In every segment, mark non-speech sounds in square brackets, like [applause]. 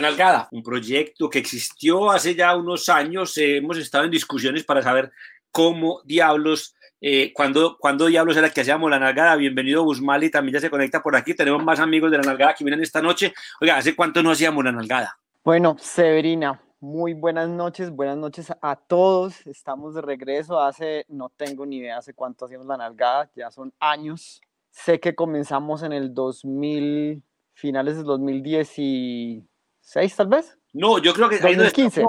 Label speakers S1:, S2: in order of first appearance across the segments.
S1: La Nalgada, un proyecto que existió hace ya unos años. Eh, hemos estado en discusiones para saber cómo diablos, eh, cuándo, diablos era que hacíamos La Nalgada. Bienvenido Guzmali, también ya se conecta por aquí. Tenemos más amigos de La Nalgada que vienen esta noche. Oiga, ¿hace cuánto no hacíamos La Nalgada?
S2: Bueno, Severina, muy buenas noches, buenas noches a todos. Estamos de regreso. Hace, no tengo ni idea hace cuánto hacíamos La Nalgada, ya son años. Sé que comenzamos en el 2000, finales del 2016 ¿Seis tal vez?
S1: No, yo creo que 2015.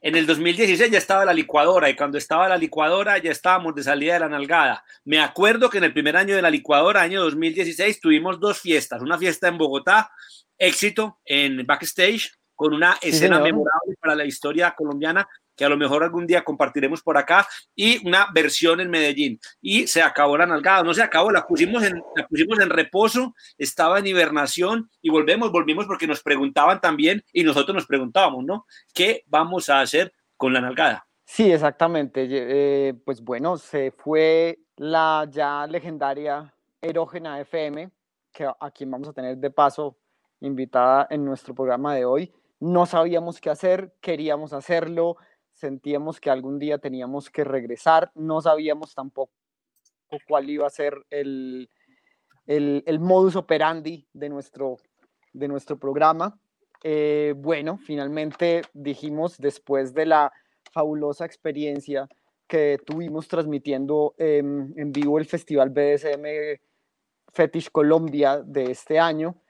S1: en el 2016 ya estaba la licuadora y cuando estaba la licuadora ya estábamos de salida de la nalgada. Me acuerdo que en el primer año de la licuadora, año 2016, tuvimos dos fiestas. Una fiesta en Bogotá, éxito en backstage, con una escena memorable para la historia colombiana que a lo mejor algún día compartiremos por acá, y una versión en Medellín. Y se acabó la nalgada, no se acabó, la pusimos en, pusimos en reposo, estaba en hibernación y volvemos, volvimos porque nos preguntaban también y nosotros nos preguntábamos, ¿no? ¿Qué vamos a hacer con la nalgada?
S2: Sí, exactamente. Eh, pues bueno, se fue la ya legendaria erógena FM, que a quien vamos a tener de paso invitada en nuestro programa de hoy. No sabíamos qué hacer, queríamos hacerlo, sentíamos que algún día teníamos que regresar, no sabíamos tampoco cuál iba a ser el, el, modus operandi de nuestro, de nuestro programa. Eh, bueno, finalmente dijimos, después de la fabulosa experiencia que tuvimos transmitiendo en vivo el Festival BDSM Fetish Colombia de este año,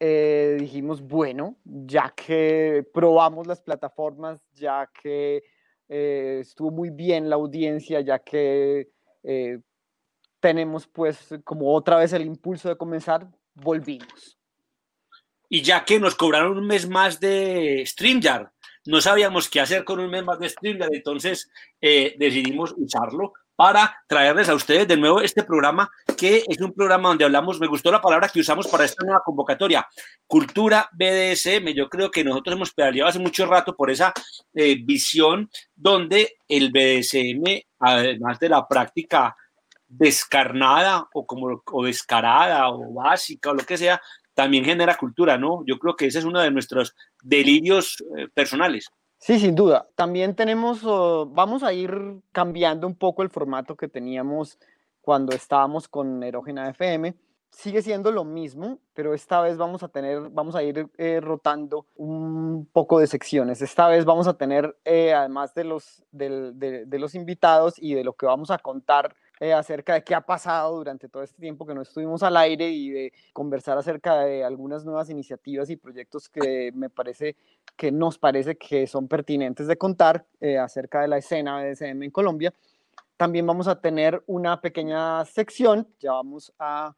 S2: eh, dijimos, bueno, ya que probamos las plataformas, ya que eh, estuvo muy bien la audiencia, ya que eh, tenemos pues como otra vez el impulso de comenzar, volvimos.
S1: Y ya que nos cobraron un mes más de StreamYard, no sabíamos qué hacer con un mes más de StreamYard, entonces decidimos usarlo para traerles a ustedes de nuevo este programa, que es un programa donde hablamos, me gustó la palabra que usamos para esta nueva convocatoria, cultura BDSM. Yo creo que nosotros hemos pedaleado hace mucho rato por esa eh, visión donde el BDSM, además de la práctica descarnada o como descarada o básica o lo que sea, también genera cultura, ¿no? Yo creo que ese es uno de nuestros delirios eh, personales.
S2: Sí, sin duda. También tenemos, vamos a ir cambiando un poco el formato que teníamos cuando estábamos con Erógena FM. Sigue siendo lo mismo, pero esta vez vamos a tener, vamos a ir eh, rotando un poco de secciones. Esta vez vamos a tener, eh, además de los, de los invitados y de lo que vamos a contar eh, acerca de qué ha pasado durante todo este tiempo que no estuvimos al aire y de conversar acerca de algunas nuevas iniciativas y proyectos que me parece que nos parece que son pertinentes de contar eh, acerca de la escena BDSM en Colombia. También vamos a tener una pequeña sección, ya vamos a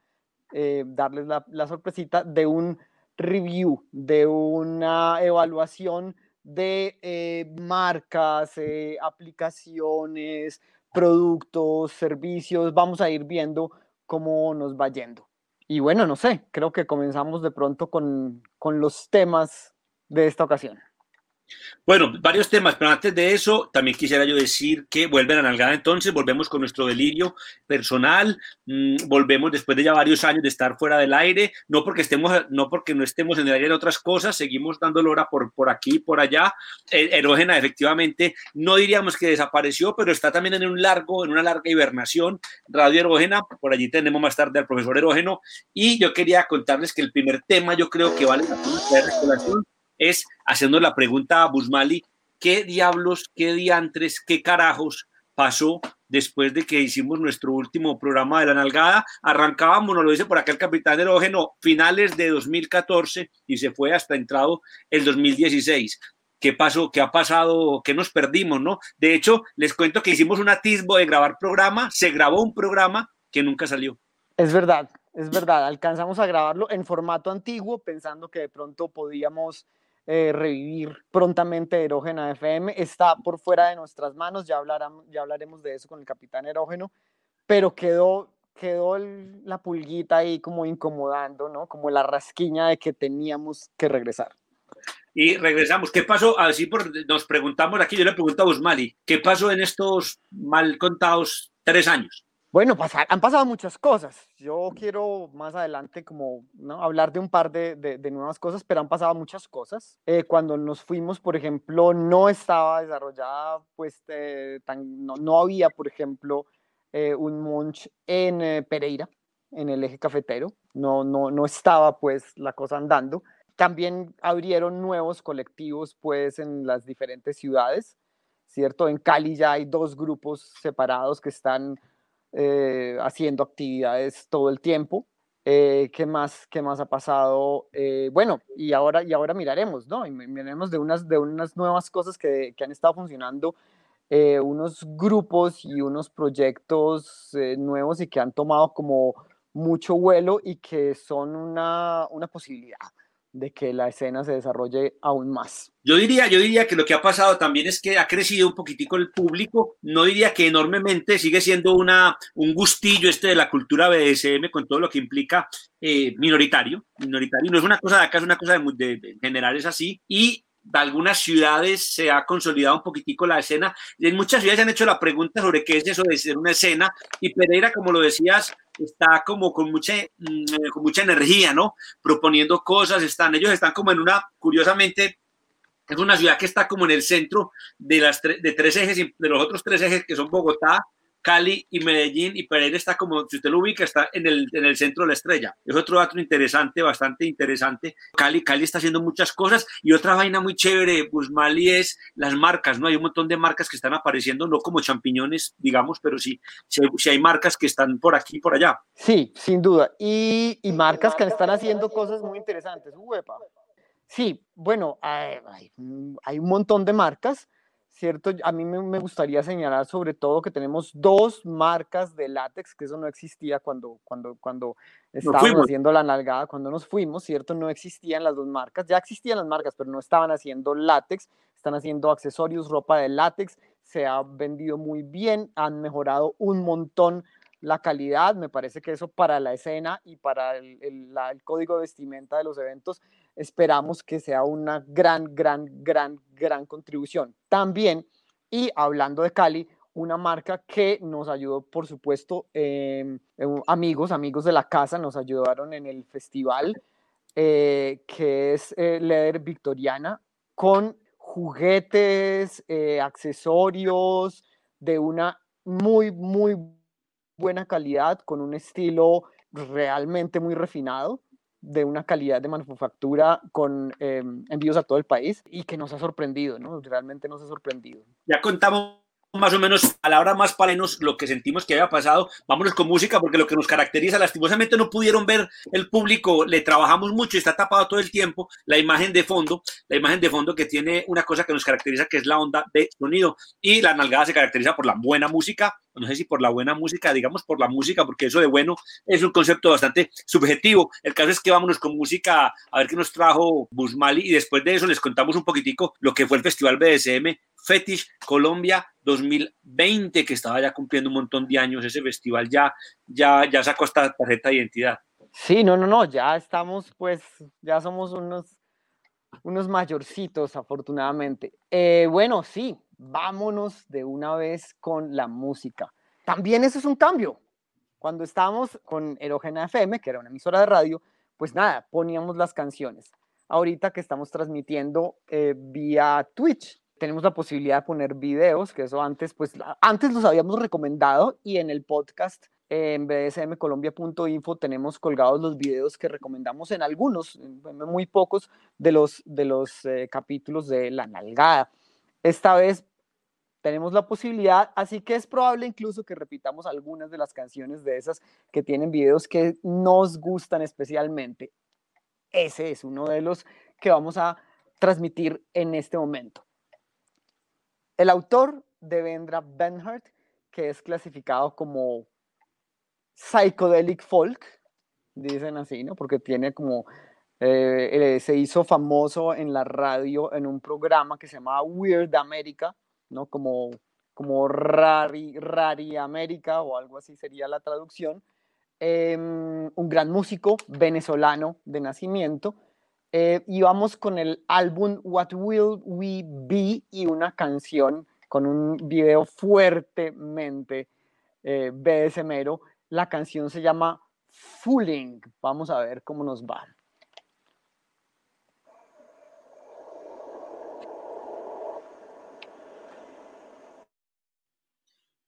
S2: eh, darles la, la sorpresita de un review, de una evaluación de marcas, aplicaciones, productos, servicios, vamos a ir viendo cómo nos va yendo. Y bueno, no sé, creo que comenzamos de pronto con, con los temas de esta ocasión.
S1: Bueno, varios temas, pero antes de eso, también quisiera yo decir que vuelven a Nalgada entonces, volvemos con nuestro delirio personal, mm, volvemos después de ya varios años de estar fuera del aire, no porque estemos, no porque no estemos en el aire en otras cosas, seguimos dando hora por, por aquí, por allá. Eh, erógena, efectivamente, no diríamos que desapareció, pero está también en un largo, en una larga hibernación. Radio Erógena, por allí tenemos más tarde al profesor Erógeno, y yo quería contarles que el primer tema yo creo que vale la pena es haciendo la pregunta a Busmali, ¿qué diablos, qué diantres, qué carajos pasó después de que hicimos nuestro último programa de la nalgada? Arrancábamos, nos lo dice por acá el capitán erógeno, finales de 2014 y se fue hasta entrado el 2016. ¿Qué pasó? ¿Qué ha pasado? ¿Qué nos perdimos? ¿no? De hecho, les cuento que hicimos un atisbo de grabar programa, se grabó un programa que nunca salió.
S2: Es verdad, es verdad. Alcanzamos a grabarlo en formato antiguo, pensando que de pronto podíamos eh, revivir prontamente Erógena FM. Está por fuera de nuestras manos, ya, ya hablaremos de eso con el capitán Erógeno, pero quedó, quedó la pulguita ahí como incomodando, ¿no? Como la rasquiña de que teníamos que regresar.
S1: Y regresamos. ¿Qué pasó? Así por, nos preguntamos aquí, yo le pregunto a Usmali, ¿qué pasó en estos mal contados tres años?
S2: Bueno, pasar, han pasado muchas cosas. Yo quiero más adelante como ¿no? hablar de un par de, de, nuevas cosas, pero han pasado muchas cosas. Eh, cuando nos fuimos, por ejemplo, no estaba desarrollada, pues eh, tan, no, no, había, por ejemplo, eh, un Munch en Pereira, en el eje cafetero. No, no, no estaba pues la cosa andando. También abrieron nuevos colectivos pues en las diferentes ciudades, ¿cierto? En Cali ya hay dos grupos separados que están eh, haciendo actividades todo el tiempo. Eh, ¿qué, más, ¿Qué más ha pasado? Eh, bueno, y ahora, y ahora miraremos, ¿no? Y miraremos de unas, de unas nuevas cosas que, que han estado funcionando, unos grupos y unos proyectos nuevos y que han tomado como mucho vuelo y que son una, una posibilidad de que la escena se desarrolle aún más.
S1: Yo diría, yo diría que lo que ha pasado también es que ha crecido un poquitico el público, no diría que enormemente, sigue siendo una, un gustillo este de la cultura BDSM con todo lo que implica eh, minoritario, minoritario, no es una cosa de acá, es una cosa de, de, general, es así, y de algunas ciudades se ha consolidado un poquitico la escena. En muchas ciudades se han hecho la pregunta sobre qué es eso de ser una escena y Pereira, como lo decías, está como con mucha, mm, con mucha energía, ¿no? Proponiendo cosas, están, ellos están como en una, curiosamente, es una ciudad que está como en el centro de, las de tres ejes, de los otros tres ejes que son Bogotá, Cali y Medellín, y Pereira está como, si usted lo ubica, está en el, en el centro de la estrella. Es otro dato interesante, bastante interesante. Cali, Cali está haciendo muchas cosas y otra vaina muy chévere, Busmali es las marcas, ¿no? Hay un montón de marcas que están apareciendo, no como champiñones, digamos, pero sí, sí, hay marcas que están por aquí y por allá.
S2: Sí, sin duda. Y, y marcas que están haciendo cosas muy interesantes. Uepa. Sí, bueno, hay, hay un montón de marcas ¿cierto? A mí me, gustaría señalar sobre todo que tenemos dos marcas de látex, que eso no existía cuando, cuando, cuando estábamos haciendo la nalgada, cuando nos fuimos, ¿cierto? No existían las dos marcas, ya existían las marcas, pero no estaban haciendo látex, están haciendo accesorios, ropa de látex, se ha vendido muy bien, han mejorado un montón la calidad, me parece que eso para la escena y para el, el código de vestimenta de los eventos esperamos que sea una gran, gran, gran, gran contribución. También, y hablando de Cali, una marca que nos ayudó, por supuesto, em, em, amigos, amigos de la casa, nos ayudaron en el festival, eh, que es eh, Victoriana, con juguetes, eh, accesorios de una muy, muy buena calidad, con un estilo realmente muy refinado de una calidad de manufactura con em, envíos a todo el país y que nos ha sorprendido, ¿no? Realmente nos ha sorprendido.
S1: Ya contamos más o menos a la hora más menos lo que sentimos que había pasado. Vámonos con música porque lo que nos caracteriza, lastimosamente no pudieron ver el público, le trabajamos mucho y está tapado todo el tiempo la imagen de fondo, la imagen de fondo que tiene una cosa que nos caracteriza que es la onda de sonido y la nalgada se caracteriza por la buena música, no sé si por la buena música, digamos por la música, porque eso de bueno es un concepto bastante subjetivo. El caso es que vámonos con música a ver qué nos trajo Busmali y después de eso les contamos un poquitico lo que fue el Festival BDSM Fetish Colombia 2020, que estaba ya cumpliendo un montón de años ese festival, ya, ya, ya sacó esta tarjeta de identidad.
S2: Sí, no, no, no, ya estamos, pues, ya somos unos, unos mayorcitos, afortunadamente. Eh, bueno, sí, vámonos de una vez con la música. También eso es un cambio. Cuando estábamos con Erogena FM, que era una emisora de radio, pues nada, poníamos las canciones. Ahorita que estamos transmitiendo eh, vía Twitch, tenemos la posibilidad de poner videos, que eso antes, pues antes los habíamos recomendado y en el podcast en bdsmcolombia.info tenemos colgados los videos que recomendamos en algunos, muy pocos de los, de los eh, capítulos de La Nalgada. Esta vez tenemos la posibilidad, así que es probable incluso que repitamos algunas de las canciones de esas que tienen videos que nos gustan especialmente. Ese es uno de los que vamos a transmitir en este momento. El autor de Vendra Benhart, que es clasificado como psychedelic folk, dicen así, ¿no? Porque tiene como, eh, se hizo famoso en la radio en un programa que se llamaba Weird America, ¿no? Como, como Rari, Rari América o algo así sería la traducción. Em, un gran músico venezolano de nacimiento eh, y vamos con el álbum What Will We Be y una canción con un video fuertemente eh, BSMero. La canción se llama Fooling. Vamos a ver cómo nos va.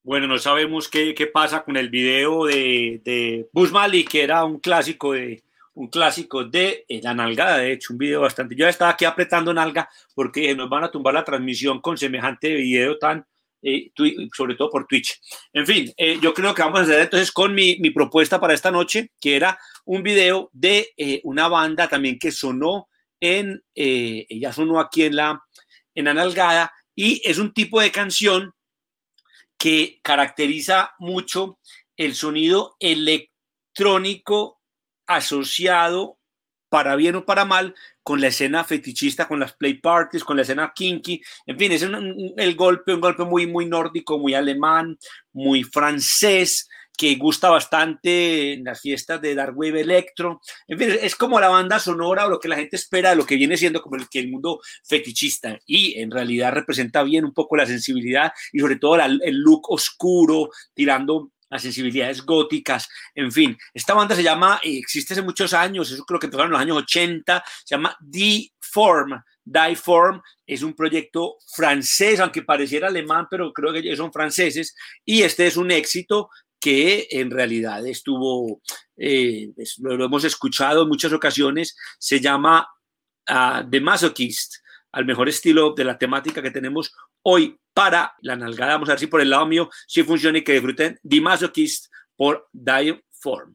S1: Bueno, no sabemos qué, qué pasa con el video de, de que era un clásico de, un clásico de eh, la nalgada, de hecho, un video bastante. Yo estaba aquí apretando nalga porque nos van a tumbar la transmisión con semejante video tan, eh, sobre todo por Twitch. En fin, eh, yo creo que vamos a hacer entonces con mi, mi, propuesta para esta noche, que era un video de una banda también que sonó en, ella sonó aquí en la, en la nalgada, y es un tipo de canción que caracteriza mucho el sonido electrónico asociado, para bien o para mal, con la escena fetichista, con las play parties, con la escena kinky. En fin, es un, el golpe, un golpe muy, muy nórdico, muy alemán, muy francés, que gusta bastante en las fiestas de Dark Wave Electro. En fin, es como la banda sonora o lo que la gente espera lo que viene siendo como el mundo fetichista. Y en realidad representa bien un poco la sensibilidad y sobre todo el look oscuro, tirando las sensibilidades góticas, en fin. Esta banda se llama, eh, existe hace muchos años, eso creo que empezaron en los años 80, se llama D-Form. Form es un proyecto francés, aunque pareciera alemán, pero creo que ellos son franceses, y este es un éxito que en realidad estuvo, eh, lo, hemos escuchado en muchas ocasiones, se llama uh, The Masochist, al mejor estilo de la temática que tenemos hoy para la nalgada. Vamos a ver si por el lado mío sí funciona y que disfruten The Masochist por Die Form.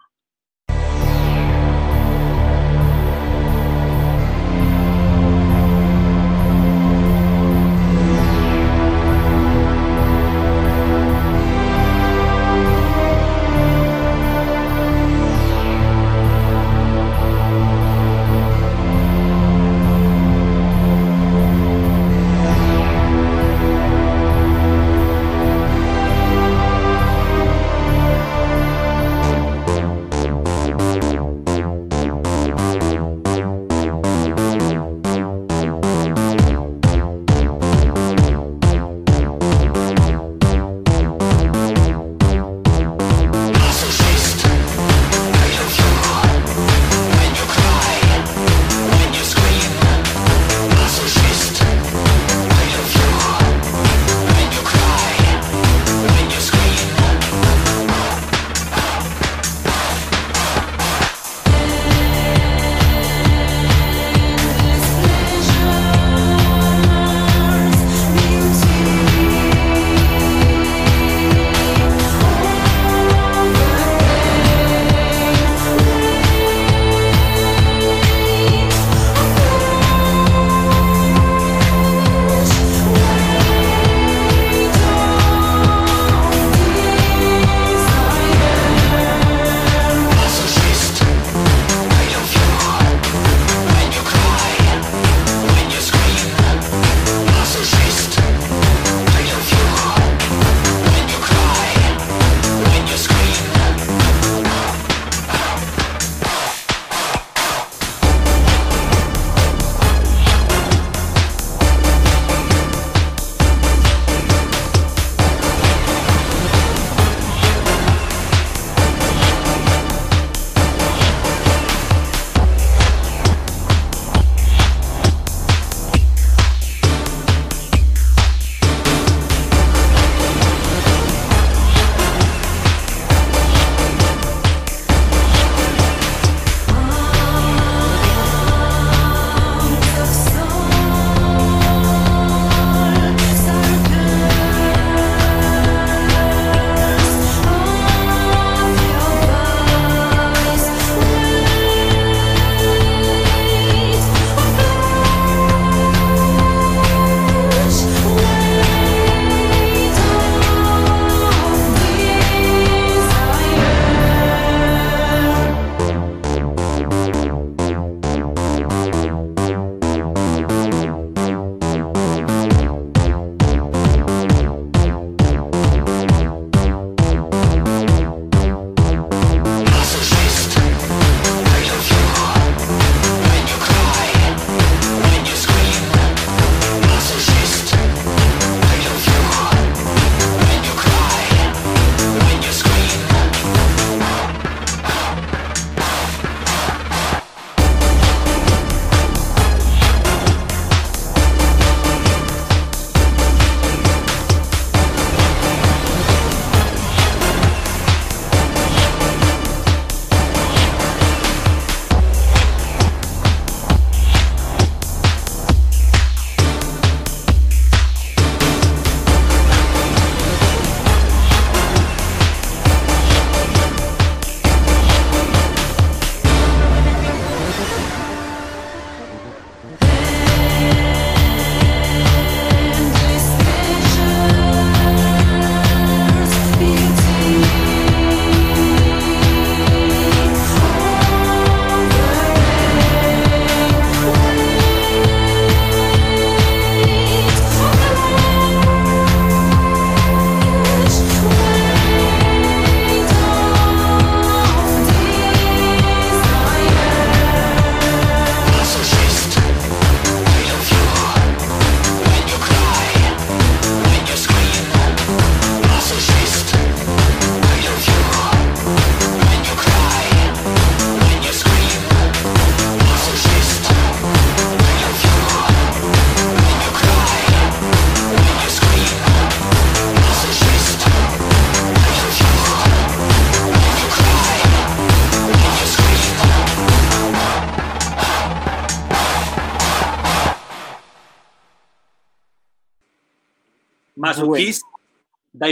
S1: Masochist,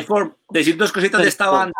S1: bueno. decir dos cositas de esta banda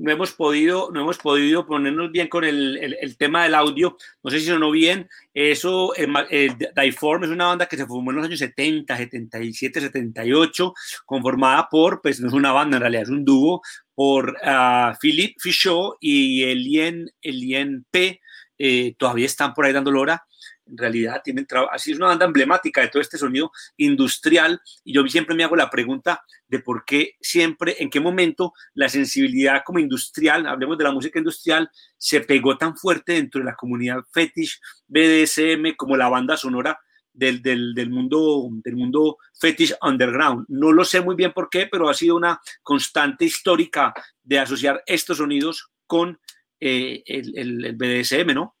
S1: no hemos podido, no hemos podido ponernos bien con el, el, tema del audio. No sé si sonó bien. Eso, eh, eh, Daiform es una banda que se formó en los años 70, 77, 78, conformada por, pues no es una banda, en realidad es un dúo, por uh, Philippe Fichot y Elien, Elien P. Eh, todavía están por ahí dando lora en realidad tienen así es una banda emblemática de todo este sonido industrial y yo siempre me hago la pregunta de por qué siempre, en qué momento la sensibilidad como industrial, hablemos de la música industrial, se pegó tan fuerte dentro de la comunidad fetish, BDSM, como la banda sonora del, del, mundo, del mundo fetish underground. No lo sé muy bien por qué, pero ha sido una constante histórica de asociar estos sonidos con eh, el, el BDSM, ¿no?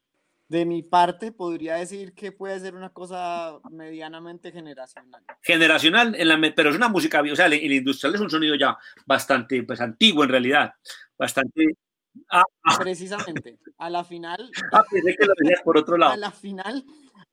S2: De mi parte, podría decir que puede ser una cosa medianamente generacional.
S1: Generacional, en la, pero es una música, o sea, el, el, industrial es un sonido ya bastante pues, antiguo en realidad, bastante...
S2: Ah, ah. Precisamente, a la final... [laughs]
S1: Ah, pensé que lo veías por otro lado.
S2: A la final,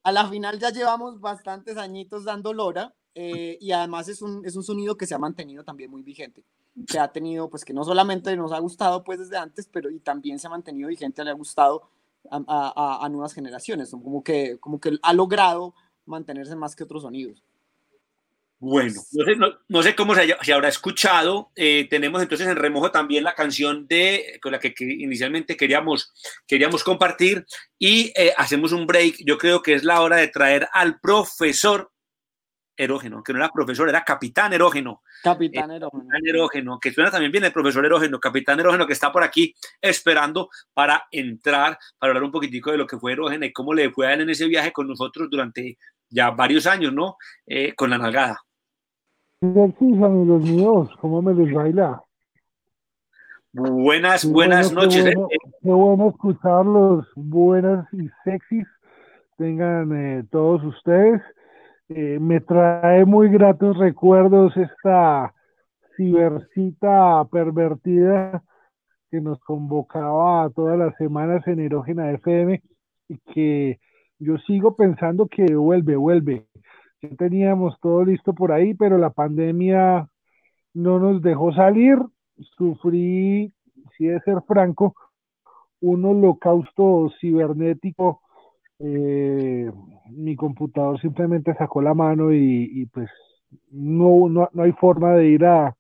S2: a la final ya llevamos bastantes añitos dando lora eh, y además es un, es un sonido que se ha mantenido también muy vigente que ha tenido, pues que no solamente nos ha gustado pues desde antes, pero y también se ha mantenido vigente, le ha gustado a, nuevas generaciones, como que, como que ha logrado mantenerse más que otros sonidos.
S1: Bueno, no sé, cómo se, habrá escuchado. Eh, tenemos entonces en remojo también la canción de con la que, inicialmente queríamos, queríamos compartir y eh, hacemos un break. Yo creo que es la hora de traer al profesor erógeno, que no era profesor, era capitán erógeno.
S2: Capitán eh, erógeno.
S1: Capitán erógeno, que suena también bien el profesor erógeno, capitán erógeno que está por aquí esperando para entrar, para hablar un poquitico de lo que fue erógeno y cómo le fue a él en ese viaje con nosotros durante ya varios años, ¿no? Eh, con la nalgada.
S3: Sí, amigos míos, ¿cómo me les baila?
S1: Buenas, buenas noches.
S3: Qué bueno, qué bueno, escucharlos, buenas y sexys tengan todos ustedes. Eh, me trae muy gratos recuerdos esta cibercita pervertida que nos convocaba todas las semanas en Erógena FM y que yo sigo pensando que vuelve, vuelve. Ya teníamos todo listo por ahí, pero la pandemia no nos dejó salir. Sufrí, si es ser franco, un holocausto cibernético eh, mi computador simplemente sacó la mano y, pues no, no, hay forma de ir a,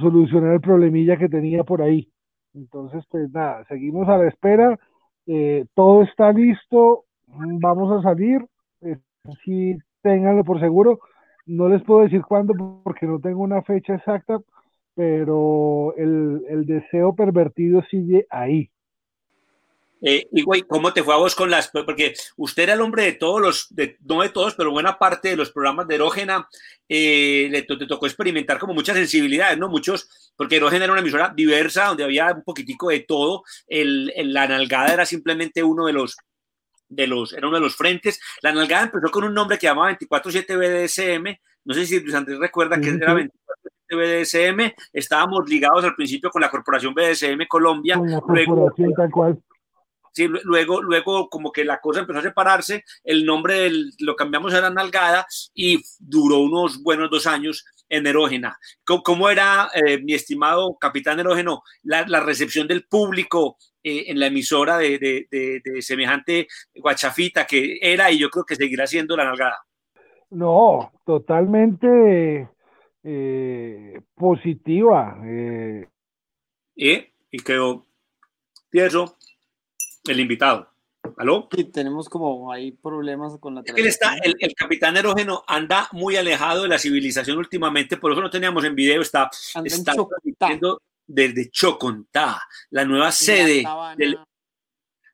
S3: solucionar el problemilla que tenía por ahí. Entonces, pues nada, seguimos a la espera, eh, todo está listo, vamos a salir, eh, si ténganlo por seguro, no les puedo decir cuándo porque no tengo una fecha exacta, pero el, el deseo pervertido sigue ahí.
S1: Eh, y güey, ¿cómo te fue a vos con las? Porque usted era el hombre de todos los, de, no de todos, pero buena parte de los programas de Erógena. Eh, le te tocó experimentar como muchas sensibilidades, ¿no? Muchos, porque Erógena era una emisora diversa, donde había un poquitico de todo. El, la nalgada era simplemente uno de los, de los, era uno de los frentes. La nalgada empezó con un nombre que llamaba 24-7 BDSM. No sé si Luis Andrés recuerda que era 24 BDSM, estábamos ligados al principio con la corporación BDSM Colombia.
S3: La corporación tal cual.
S1: Sí, luego, luego como que la cosa empezó a separarse, el nombre lo cambiamos a la nalgada y duró unos buenos dos años en erógena. ¿Cómo, era, eh, mi estimado capitán erógeno, la, recepción del público eh, en la emisora de, semejante guachafita que era y yo creo que seguirá siendo la nalgada?
S3: No, totalmente eh, positiva.
S1: Y quedó tieso el invitado. ¿Aló?
S2: Sí, tenemos como hay problemas con la
S1: él está, el, el, capitán erógeno anda muy alejado de la civilización últimamente, por eso no teníamos en video, está, está desde Chocontá, la nueva sede del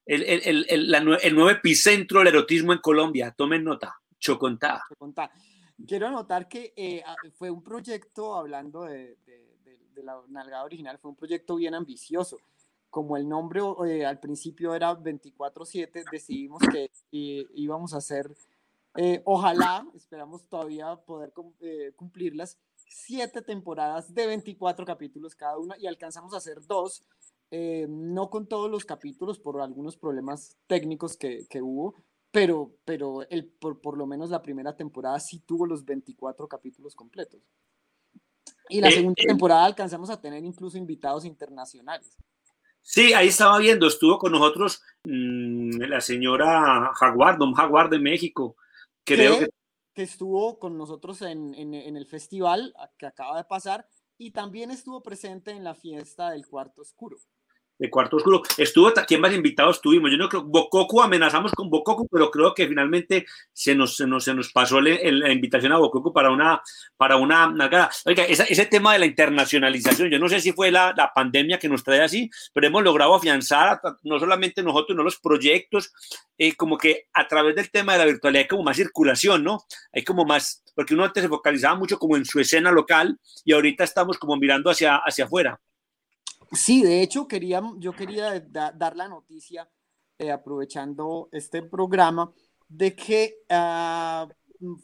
S1: el, el, el, el, nuevo epicentro del erotismo en Colombia. Tomen nota, Chocontá.
S2: Chocontá. Quiero anotar que eh, fue un proyecto, hablando de, de, de la nalgada original, fue un proyecto bien ambicioso como el nombre eh, al principio era 24/7, decidimos que íbamos a hacer, eh, ojalá, esperamos todavía poder eh, cumplirlas, siete temporadas de 24 capítulos cada una y alcanzamos a hacer dos, no con todos los capítulos por algunos problemas técnicos que, que hubo, pero, pero el, por, por, lo menos la primera temporada sí tuvo los 24 capítulos completos. Y la eh, segunda temporada alcanzamos a tener incluso invitados internacionales.
S1: Sí, ahí estaba viendo, estuvo con nosotros mm, la señora Jaguar, don Jaguar de México. Creo que,
S2: que... estuvo con nosotros en, en, el festival que acaba de pasar y también estuvo presente en la fiesta del Cuarto Oscuro
S1: de Cuarto Oscuro. Estuvo, ¿quién más invitados tuvimos? Yo no creo, Bococo, amenazamos con Bococo, pero creo que finalmente se nos, se nos, se nos pasó la invitación a Bococo para una, para una, Oiga, ese tema de la internacionalización, yo no sé si fue la, la, pandemia que nos trae así, pero hemos logrado afianzar no solamente nosotros, no los proyectos, eh, como que a través del tema de la virtualidad hay como más circulación, ¿no? Hay como más, porque uno antes se focalizaba mucho como en su escena local y ahorita estamos como mirando hacia, hacia afuera.
S2: Sí, de hecho, quería, yo quería dar la noticia, eh, aprovechando este programa, de que ah,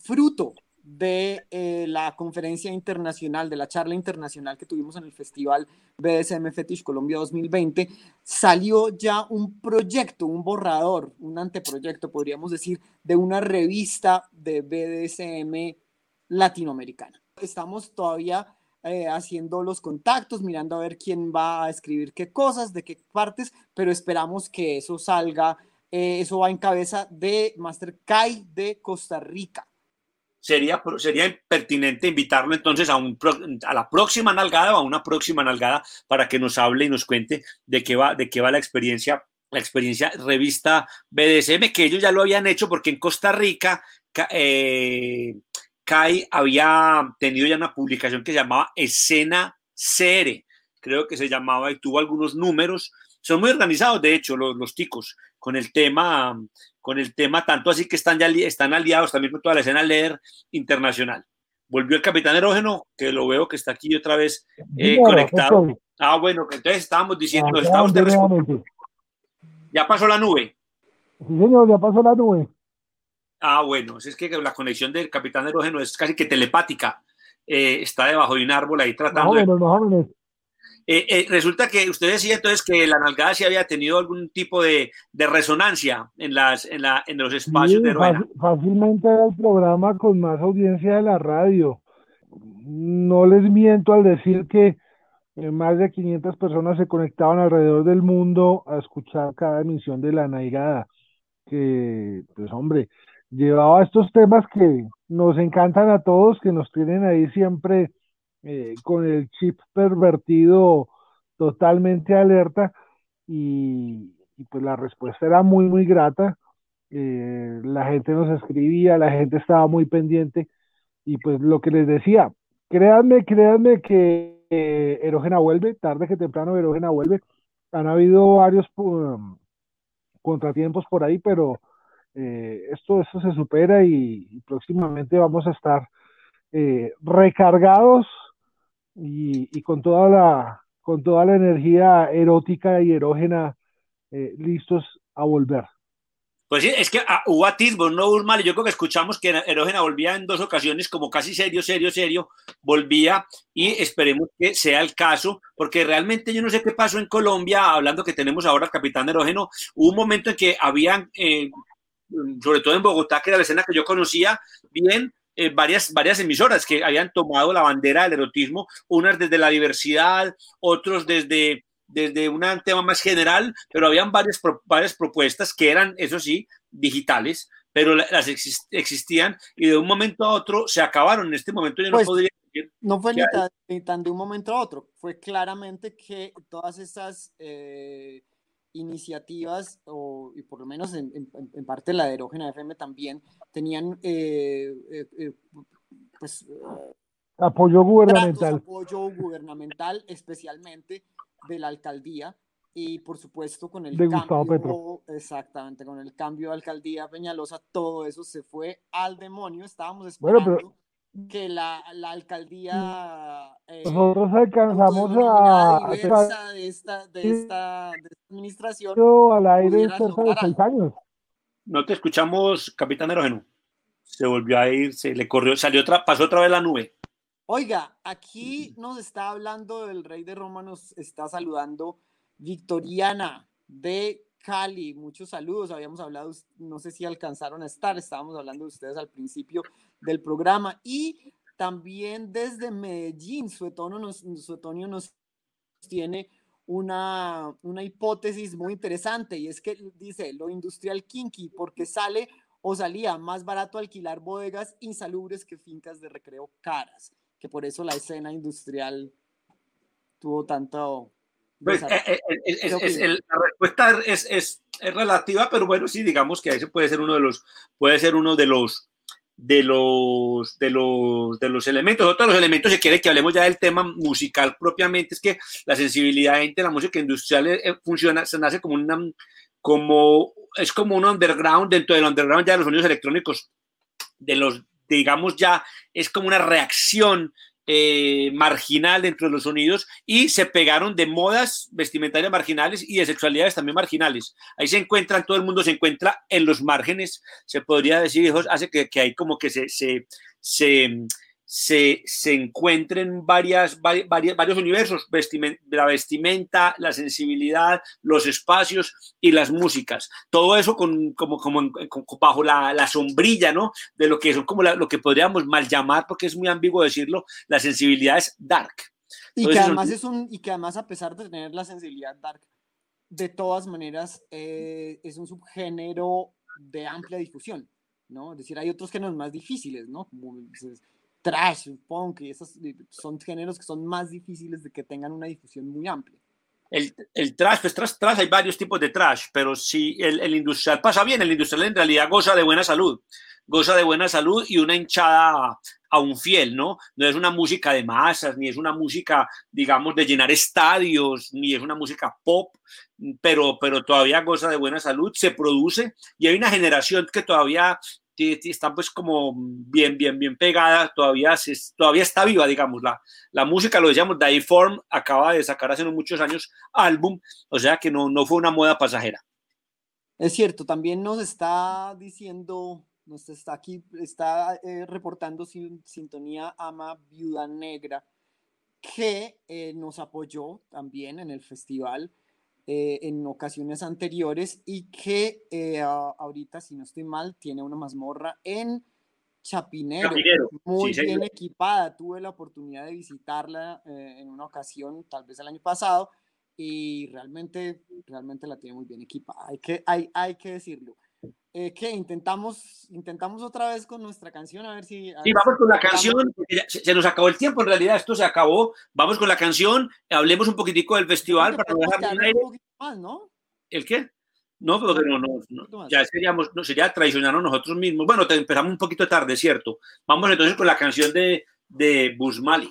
S2: fruto de eh, la conferencia internacional, de la charla internacional que tuvimos en el festival BDSM Fetish Colombia 2020, salió ya un proyecto, un borrador, un anteproyecto, podríamos decir, de una revista de BDSM latinoamericana. Estamos todavía eh, haciendo los contactos, mirando a ver quién va a escribir qué cosas, de qué partes, pero esperamos que eso salga, eh, eso va en cabeza de Master Kai de Costa Rica.
S1: Sería, sería pertinente invitarlo entonces a, un, a la próxima nalgada o a una próxima nalgada para que nos hable y nos cuente de qué va, de qué va la experiencia la experiencia revista BDSM, que ellos ya lo habían hecho porque en Costa Rica eh, Kai había tenido ya una publicación que se llamaba Escena CR, creo que se llamaba y tuvo algunos números. Son muy organizados, de hecho, los, los ticos, con el tema, con el tema tanto así que están ya están aliados también con toda la escena leer internacional. Volvió el capitán erógeno, que lo veo que está aquí otra vez eh, conectado. Ah, bueno, entonces estábamos diciendo, estamos de Ya pasó la nube.
S3: Sí, señor, ya pasó la nube.
S1: Ah, bueno, es que la conexión del capitán erógeno es casi que telepática. Eh, está debajo de un árbol ahí tratando. de... Eh, eh, resulta que usted decía entonces que la nalgada sí había tenido algún tipo de, resonancia en, las, en, la, en los espacios de
S3: Fácilmente era el programa con más audiencia de la radio. No les miento al decir que más de 500 personas se conectaban alrededor del mundo a escuchar cada emisión de la nalgada. Que, pues hombre, llevaba estos temas que nos encantan a todos, que nos tienen ahí siempre eh, con el chip pervertido totalmente alerta y, pues la respuesta era muy, muy grata. Eh, la gente nos escribía, la gente estaba muy pendiente y pues lo que les decía, créanme, créanme que eh, vuelve, tarde que temprano Erógena vuelve. Han habido varios um, contratiempos por ahí, pero eh, esto, esto se supera y, próximamente vamos a estar eh, recargados y, con toda la con toda la energía erótica y erógena eh, listos a volver.
S1: Pues sí, es que ah, hubo atisbos, no hubo mal. Yo creo que escuchamos que Erógena volvía en dos ocasiones, como casi serio, serio, serio, volvía y esperemos que sea el caso, porque realmente yo no sé qué pasó en Colombia, hablando que tenemos ahora al capitán Erógeno, hubo un momento en que habían Mm, sobre todo en Bogotá, que era la escena que yo conocía bien, eh, varias, varias emisoras que habían tomado la bandera del erotismo, unas desde la diversidad, otros desde, desde un tema más general, pero habían varias, varias propuestas que eran, eso sí, digitales, pero las existían y de un momento a otro se acabaron. En este momento yo no pues, podría
S2: decir. No fue ni tan, de un momento a otro, fue claramente que todas esas... Eh, iniciativas, o, y por lo menos en, en, parte la de Erógena FM también, tenían eh, eh, eh, pues,
S3: apoyo gubernamental.
S2: apoyo gubernamental, especialmente de la alcaldía, y por supuesto con el
S3: de cambio,
S2: exactamente, con el cambio de alcaldía Peñalosa, todo eso se fue al demonio. Estábamos esperando que la, la alcaldía
S3: eh, nosotros alcanzamos a,
S2: de esta, de esta, de esta administración
S3: al aire cerca de seis años.
S1: No te escuchamos, capitán Erógeno. Se volvió a ir, se le corrió, salió otra, pasó otra vez la nube.
S2: Oiga, aquí nos está hablando el rey de Roma, nos está saludando Victoriana de Cali. Muchos saludos, habíamos hablado, no sé si alcanzaron a estar, estábamos hablando de ustedes al principio del programa. Y también desde Medellín, Suetonio nos, Suetonio nos tiene una, una hipótesis muy interesante y es que dice lo industrial kinky porque sale o salía más barato alquilar bodegas insalubres que fincas de recreo caras, que por eso la escena industrial tuvo tanto...
S1: Pues, eh, eh, eh, la respuesta es, es, es, relativa, pero bueno, sí, digamos que ese puede ser uno de los, puede ser uno de los, de los, de los, de los elementos. Otro de los elementos, si quiere que hablemos ya del tema musical propiamente, es que la sensibilidad de la música industrial funciona, se nace como una, como, es como un underground dentro del underground ya de los sonidos electrónicos, de los, digamos ya, es como una reacción eh, marginal dentro de los sonidos y se pegaron de modas vestimentarias marginales y de sexualidades también marginales. Ahí se encuentran, todo el mundo se encuentra en los márgenes, se podría decir, hace que, que hay como que se, se se, se encuentren varias, varias, varios universos, la vestimenta, la sensibilidad, los espacios y las músicas. Todo eso con, como, como bajo la, la, sombrilla ¿no? de lo que son como lo que podríamos mal llamar, porque es muy ambiguo decirlo, la sensibilidad es dark.
S2: Y que, además es un, y que además a pesar de tener la sensibilidad dark, de todas maneras eh, es un subgénero de amplia difusión, ¿no? Es decir, hay otros géneros más difíciles, ¿no? Como, trash, punk, y esos son géneros que son más difíciles de que tengan una difusión muy amplia.
S1: El, el trash, pues trash, trash, hay varios tipos de trash, pero si el, industrial pasa bien, el industrial en realidad goza de buena salud, goza de buena salud y una hinchada a un fiel, ¿no? No es una música de masas, ni es una música, digamos, de llenar estadios, ni es una música pop, pero, pero todavía goza de buena salud, se produce y hay una generación que todavía está pues como bien, bien, bien pegada, todavía, todavía está viva, digamos, la, la música, lo decíamos, Form acaba de sacar hace muchos años álbum, o sea que no, no fue una moda pasajera.
S2: Es cierto, también nos está diciendo, nos está aquí, está eh, reportando Sintonía Ama Viuda Negra, que eh, nos apoyó también en el festival eh, en ocasiones anteriores y que eh, ahorita, si no estoy mal, tiene una mazmorra en Chapinero, muy bien equipada. Tuve la oportunidad de visitarla eh, en una ocasión, tal vez el año pasado, y realmente, realmente la tiene muy bien equipada. Hay que, hay, hay que decirlo. Eh, ¿Qué? Intentamos, intentamos otra vez con nuestra canción, a ver si...
S1: sí, vamos con la canción, se, se, nos acabó el tiempo, en realidad esto se acabó, vamos con la canción, hablemos un poquitico del festival para dejar un aire. Más, ¿no? ¿El qué? No, pero no, no, no ya seríamos, no, sería traicionarnos nosotros mismos. Bueno, te empezamos un poquito tarde, ¿cierto? Vamos entonces con la canción de, de Busmali.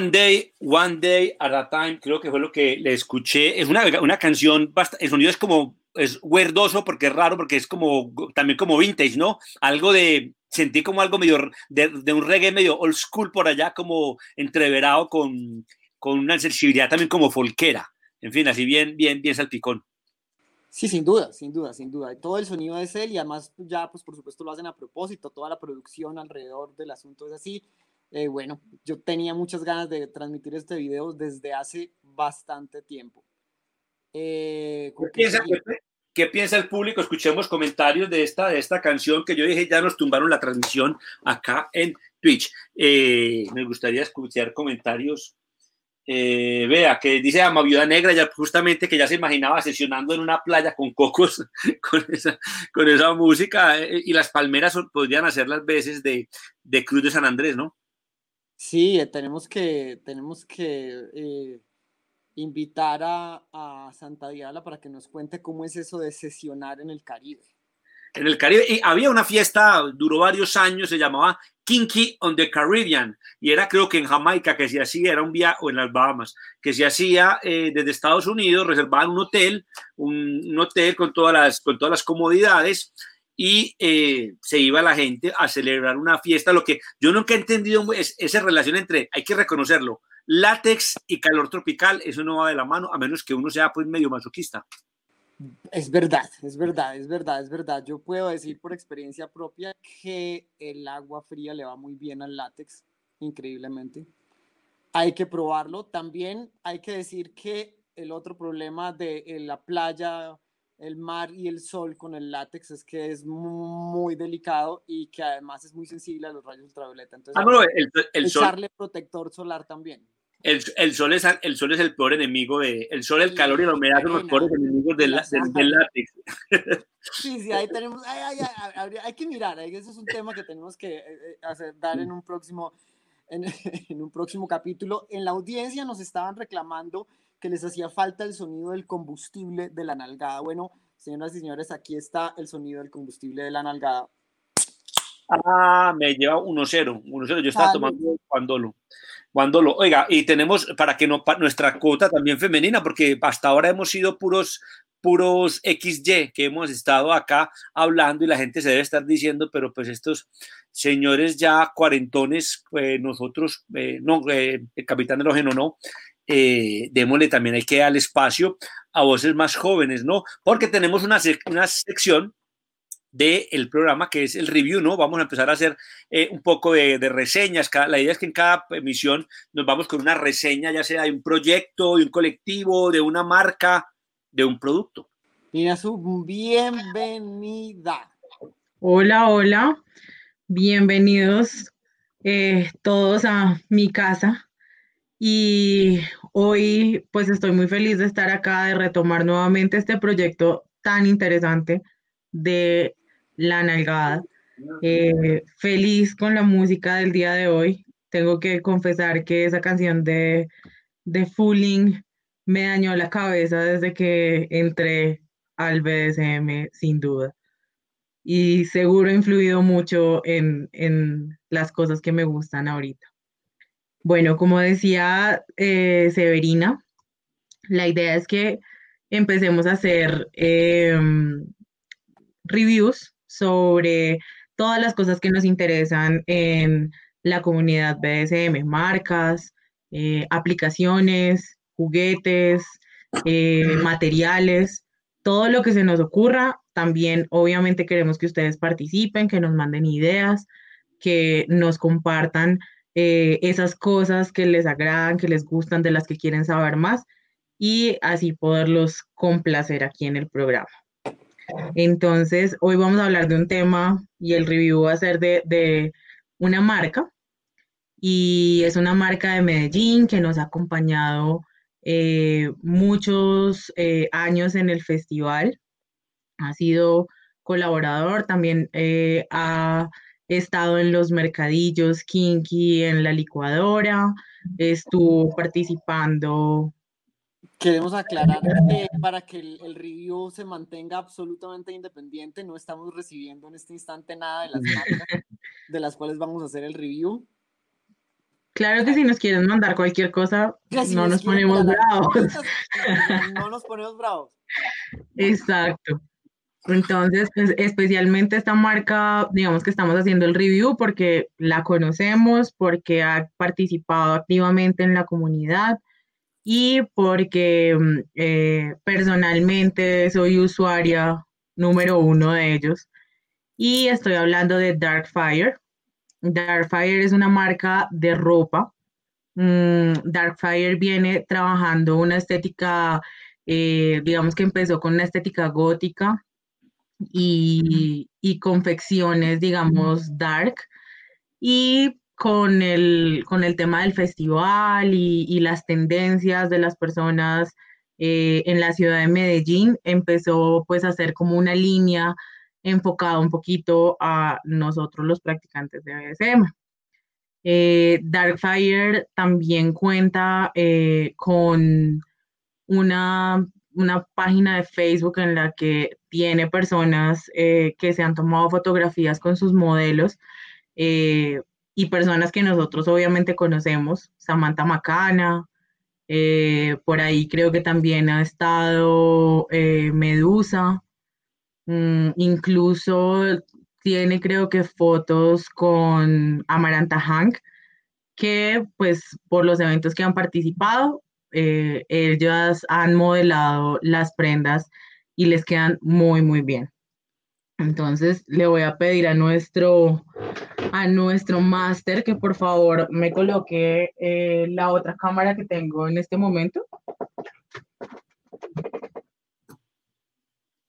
S4: One Day, One Day at a Time,
S1: creo que fue lo que le escuché. Es una, una canción, el sonido es como, es huerdoso porque es raro, porque es como, también como vintage, ¿no? Algo de, sentí como algo medio, de, de un reggae medio old school por allá, como entreverado con, con una sensibilidad también como folquera. En fin, así bien, bien, bien salpicón.
S2: Sí, sin duda, sin duda, sin duda. Todo el sonido es él y además ya, pues por supuesto lo hacen a propósito, toda la producción alrededor del asunto es así. Eh, bueno, yo tenía muchas ganas de transmitir este video desde hace bastante tiempo. Eh, ¿con
S1: ¿Qué piensa, qué- piensa el público? Escuchemos comentarios de esta, de esta canción que yo dije, ya nos tumbaron la transmisión acá en Twitch. Eh, me gustaría escuchar comentarios. Eh, vea, que dice Ama Viuda Negra, ya justamente que ya se imaginaba sesionando en una playa con cocos, [laughs] con esa, con esa música, eh, y las palmeras podrían hacer las veces de, de Cruz de San Andrés, ¿no?
S2: Sí, eh, tenemos que, tenemos que eh, invitar a, a Santa Diala para que nos cuente cómo es eso de sesionar en el Caribe.
S1: en el Caribe. Y había una fiesta, duró varios años, se llamaba Kinky on the Caribbean, y era creo que en Jamaica que se hacía, era un viaje, o en las Bahamas, que se hacía eh, desde Estados Unidos, reservaban un hotel, un, un hotel con todas las, con todas las comodidades, y eh, se iba la gente a celebrar una fiesta. Lo que yo nunca he entendido es esa relación entre, hay que reconocerlo, látex y calor tropical, eso no va de la mano, a menos que uno sea pues medio masoquista.
S2: Es verdad, es verdad, es verdad, es verdad. Yo puedo decir por experiencia propia que el agua fría le va muy bien al látex, increíblemente. Hay que probarlo. También hay que decir que el otro problema de eh, la playa, el mar y el sol con el látex es que es muy delicado y que además es muy sensible a los rayos ultravioleta. Entonces,
S1: Ah, no, el, el sol,
S2: echarle protector solar también.
S1: El, el sol es, el sol es el peor enemigo de. El sol, el calor y la humedad son los peores enemigos del, del, del látex.
S2: Sí, sí, ahí tenemos, ay, ay, ay, habría- hay que mirar, ese es un tema que tenemos que eh, eh, hacer, dar en un próximo, en, [laughs] en un próximo capítulo. En la audiencia nos estaban reclamando que les hacía falta el sonido del combustible de la nalgada. Bueno, señoras y señores, aquí está el sonido del combustible de la nalgada.
S1: Ah, me lleva 1-0. 1-0. Yo estaba
S2: Salud.
S1: tomando Guandolo. Guandolo. Oiga, y tenemos para que no, nuestra cuota también femenina, porque hasta ahora hemos sido puros puros XY que hemos estado acá hablando y la gente se debe estar diciendo, pero pues estos señores ya cuarentones, eh, nosotros, eh, no, eh, el capitán erógeno no, eh, démosle también, hay que dar espacio a voces más jóvenes, ¿no? Porque tenemos una, sec- una sección del programa que es el review, ¿no? Vamos a empezar a hacer eh, un poco de, de reseñas. La idea es que en cada emisión nos vamos con una reseña, ya sea de un proyecto, de un colectivo, de una marca, de un producto.
S2: Nina Su, bienvenida.
S5: Hola, hola, bienvenidos eh, todos a mi casa y hoy pues estoy muy feliz de estar acá, de retomar nuevamente este proyecto tan interesante de La Nalgada. Eh, feliz con la música del día de hoy. Tengo que confesar que esa canción de, de Fooling me dañó la cabeza desde que entré al BDSM, sin duda y seguro ha influido mucho en, en las cosas que me gustan ahorita. Bueno, como decía eh, Severina, la idea es que empecemos a hacer em, reviews sobre todas las cosas que nos interesan en la comunidad BDSM, marcas, eh, aplicaciones, juguetes, eh, materiales, todo lo que se nos ocurra. También, obviamente, queremos que ustedes participen, que nos manden ideas, que nos compartan eh, esas cosas que les agradan, que les gustan, de las que quieren saber más y así poderlos complacer aquí en el programa. Entonces, hoy vamos a hablar de un tema y el review va a ser de, de una marca y es una marca de Medellín que nos ha acompañado eh, muchos eh, años en el festival. Ha sido colaborador, también eh, ha estado en los mercadillos Kinky, en la licuadora, estuvo participando
S2: Queremos aclarar que para que el, el review se mantenga absolutamente independiente, no estamos recibiendo en este instante nada de las marcas [laughs] de las cuales vamos a hacer el review.
S5: Claro que si nos quieren mandar cualquier cosa,
S2: si
S5: no nos ponemos bravos.
S2: cosas, no, no nos ponemos bravos.
S5: Exacto. Entonces, pues, especialmente esta marca, digamos que estamos haciendo el review porque la conocemos, porque ha participado activamente en la comunidad y porque mm, eh, personalmente soy usuaria número uno de ellos. Y estoy hablando de Darkfire. Darkfire es una marca de ropa. Mm, Darkfire viene trabajando una estética, eh, digamos que empezó con una estética gótica y, confecciones, digamos, dark. Y con el, con el tema del festival y, y las tendencias de las personas eh, en la ciudad de Medellín, empezó pues a hacer como una línea enfocada un poquito a nosotros los practicantes de BDSM. Eh, Darkfire también cuenta eh, con una, una página de Facebook en la que tiene personas eh, que se han tomado fotografías con sus modelos y personas que nosotros obviamente conocemos, Samantha Macana, por ahí creo que también ha estado Medusa, mm, incluso tiene creo que fotos con Amaranta Hank, que pues por los eventos que han participado, eh, ellas han modelado las prendas y les quedan muy, muy bien. Entonces le voy a pedir a nuestro, a nuestro máster que por favor me coloque eh, la otra cámara que tengo en este momento.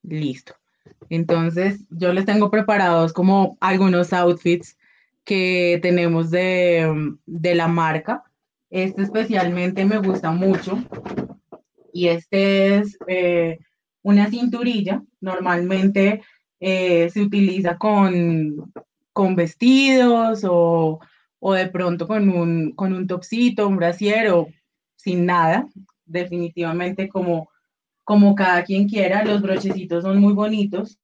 S5: Listo. Entonces yo les tengo preparados como algunos outfits que tenemos de, de la marca. Este especialmente me gusta mucho y este es eh, una cinturilla. Normalmente eh, se utiliza con, con vestidos o, o de pronto con un, con un topsito, un brasier o sin nada. Definitivamente como, como cada quien quiera. Los brochecitos son muy bonitos,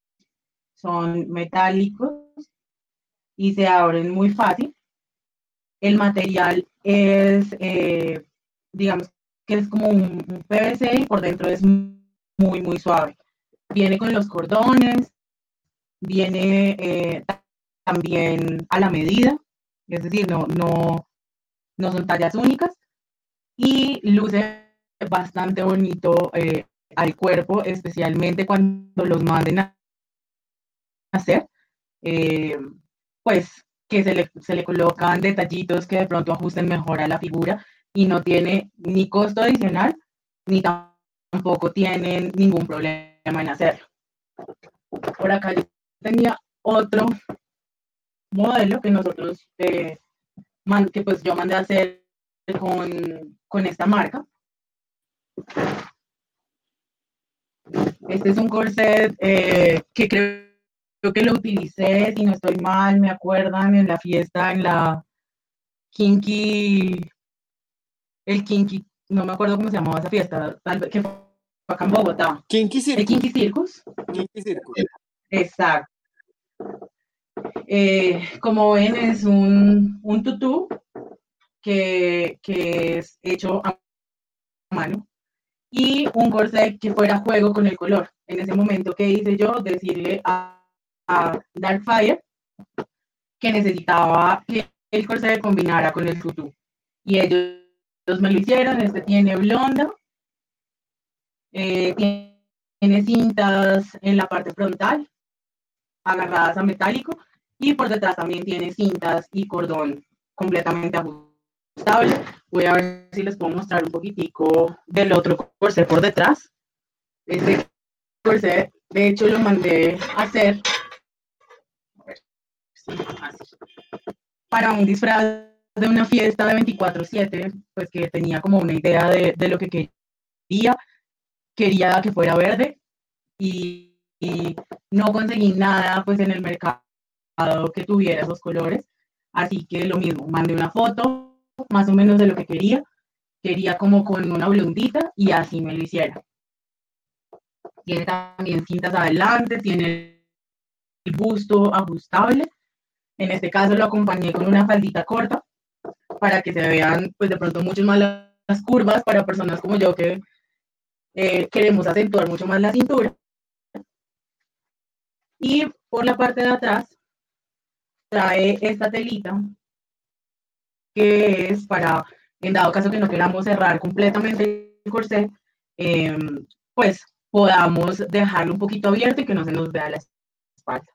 S5: son metálicos y se abren muy fácil. El material es, eh, digamos, que es como un, PVC y por dentro es muy, muy suave. Viene con los cordones, viene eh, también a la medida, es decir, no, no, no son tallas únicas y luce bastante bonito eh, al cuerpo, especialmente cuando los manden a hacer, eh, pues que se le, se le colocan detallitos que de pronto ajusten mejor a la figura y no tiene ni costo adicional ni tampoco tienen ningún problema en hacerlo. Por acá tenía otro modelo que nosotros, eh, que pues yo mandé a hacer con, con esta marca. Este es un corset eh, que creo, creo que lo utilicé, si no estoy mal, me acuerdan, en la fiesta, en la Kinky, el Kinky, no me acuerdo cómo se llamaba esa fiesta, tal vez que fue acá en Bogotá.
S2: Kinky
S5: El
S2: Circus.
S5: Kinky Circus.
S2: Kinky Circus.
S5: Exacto. Eh, como ven, es un, un tutú que, que es hecho a mano y un corset que fuera juego con el color. En ese momento, ¿qué hice yo? Decirle a, a Darkfire que necesitaba que el corset combinara con el tutú. Y ellos, ellos me lo hicieron. Este tiene blonda, eh, tiene, tiene cintas en la parte frontal agarradas a metálico y por detrás también tiene cintas y cordón completamente ajustable. Voy a ver si les puedo mostrar un poquitico del otro corset por detrás. Este corset, de hecho, lo mandé a hacer para un disfraz de una fiesta de 24/7, pues que tenía como una idea de, de lo que quería, quería que fuera verde y, y no conseguí nada pues en el mercado que tuviera esos colores, así que lo mismo, mandé una foto más o menos de lo que quería, quería como con una blondita y así me lo hiciera. Tiene también cintas adelante, tiene el busto ajustable. En este caso lo acompañé con una faldita corta para que se vean pues de pronto mucho más las curvas para personas como yo que eh, queremos acentuar mucho más la cintura. Y por la parte de atrás trae esta telita que es para, en dado caso que no queramos cerrar completamente el corset, eh, pues podamos dejarlo un poquito abierto y que no se nos vea la espalda.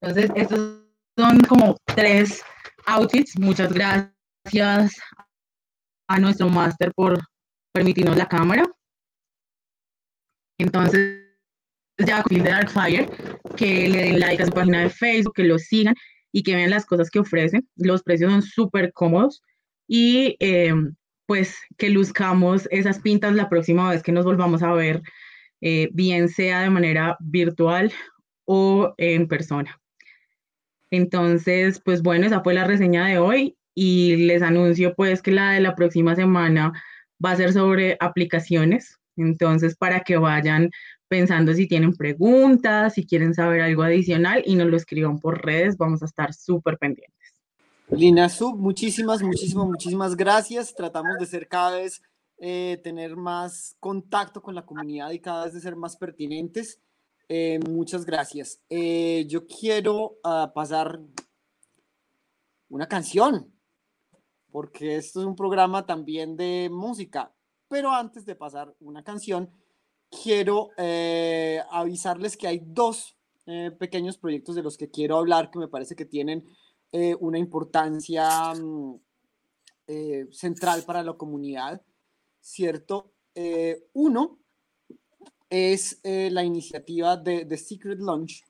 S5: Entonces, estos son como tres outfits. Muchas gracias a nuestro máster por permitirnos la cámara. Entonces, ya de Darkfire, que le den like a su página de Facebook, que lo sigan y que vean las cosas que ofrecen. Los precios son súper cómodos y eh, pues que luzcamos esas pintas la próxima vez que nos volvamos a ver, eh, bien sea de manera virtual o en persona. Entonces, pues bueno, esa fue la reseña de hoy y les anuncio pues que la de la próxima semana va a ser sobre aplicaciones. Entonces, para que vayan pensando si tienen preguntas, si quieren saber algo adicional y nos lo escriban por redes, vamos a estar súper pendientes.
S2: Lina Sub, muchísimas, muchísimas, muchísimas gracias. Tratamos de ser cada vez, eh, tener más contacto con la comunidad y cada vez de ser más pertinentes. Eh, muchas gracias. Eh, yo quiero uh, pasar una canción, porque esto es un programa también de música. Pero antes de pasar una canción, quiero eh, avisarles que hay dos pequeños proyectos de los que quiero hablar que me parece que tienen una importancia mm, central para la comunidad, ¿cierto? Uno es eh, la iniciativa de The Secret Lunch,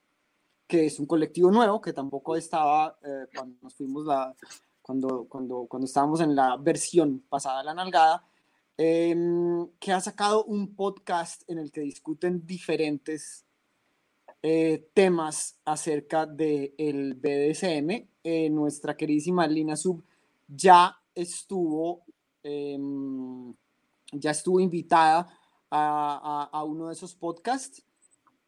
S2: que es un colectivo nuevo que tampoco estaba eh, cuando nos fuimos la, cuando, cuando, cuando estábamos en la versión pasada de la nalgada, em, que ha sacado un podcast en el que discuten diferentes eh, temas acerca del el BDSM. Eh, nuestra queridísima Lina Sub ya estuvo, em, ya estuvo invitada a, uno de esos podcasts.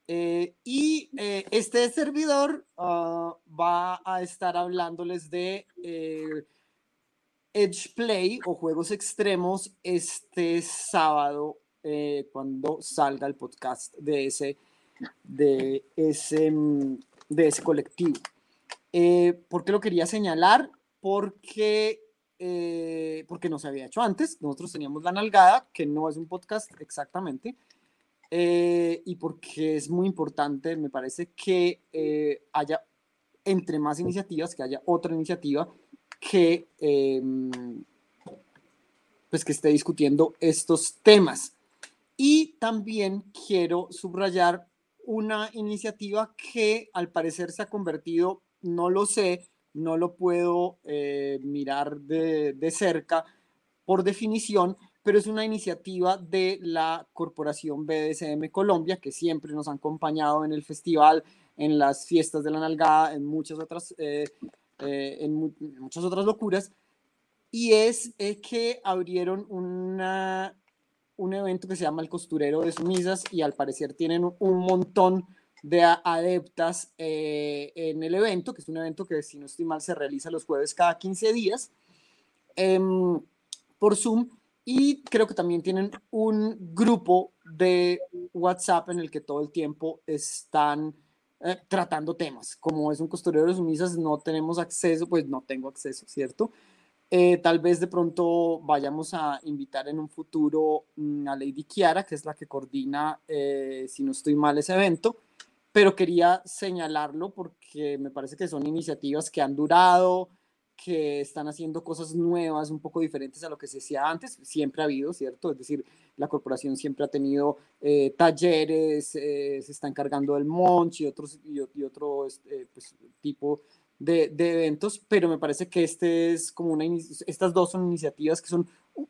S2: Eh, y eh, este servidor ah, va a estar hablándoles de eh, Edge Play o juegos extremos este sábado eh, cuando salga el podcast de ese, de ese, mm, de ese colectivo. ¿Por qué lo quería señalar? Porque, eh, porque no se había hecho antes. Nosotros teníamos La Nalgada, que no es un podcast exactamente, eh, y porque es muy importante, me parece que eh, haya entre más iniciativas, que haya otra iniciativa que, eh, pues que esté discutiendo estos temas. Y también quiero subrayar una iniciativa que al parecer se ha convertido, no lo sé, no lo puedo eh, mirar de, de cerca por definición, pero es una iniciativa de la Corporación BDSM Colombia, que siempre nos han acompañado en el festival, en las fiestas de la nalgada, en muchas otras, eh, eh, en, mu- en muchas otras locuras, y es eh, que abrieron una, un evento que se llama el costurero de sumisas y al parecer tienen un, montón a- adeptas eh, en el evento, que es un evento que si no estoy mal se realiza los jueves cada 15 días em, por Zoom y creo que también tienen un grupo de WhatsApp en el que todo el tiempo están eh, tratando temas. Como es un costurero de sumisas, no tenemos acceso, pues no tengo acceso, ¿cierto? Eh, tal vez de pronto vayamos a invitar en un futuro mm, a Lady Kiara, que es la que coordina, eh, si no estoy mal, ese evento, pero quería señalarlo porque me parece que son iniciativas que han durado, que están haciendo cosas nuevas, un poco diferentes a lo que se hacía antes, siempre ha habido, ¿cierto? Es decir, la corporación siempre ha tenido eh, talleres, eh, se está encargando del Monch y otros y, y otro este, pues, tipo de, de eventos, pero me parece que este es como una, estas dos son iniciativas que son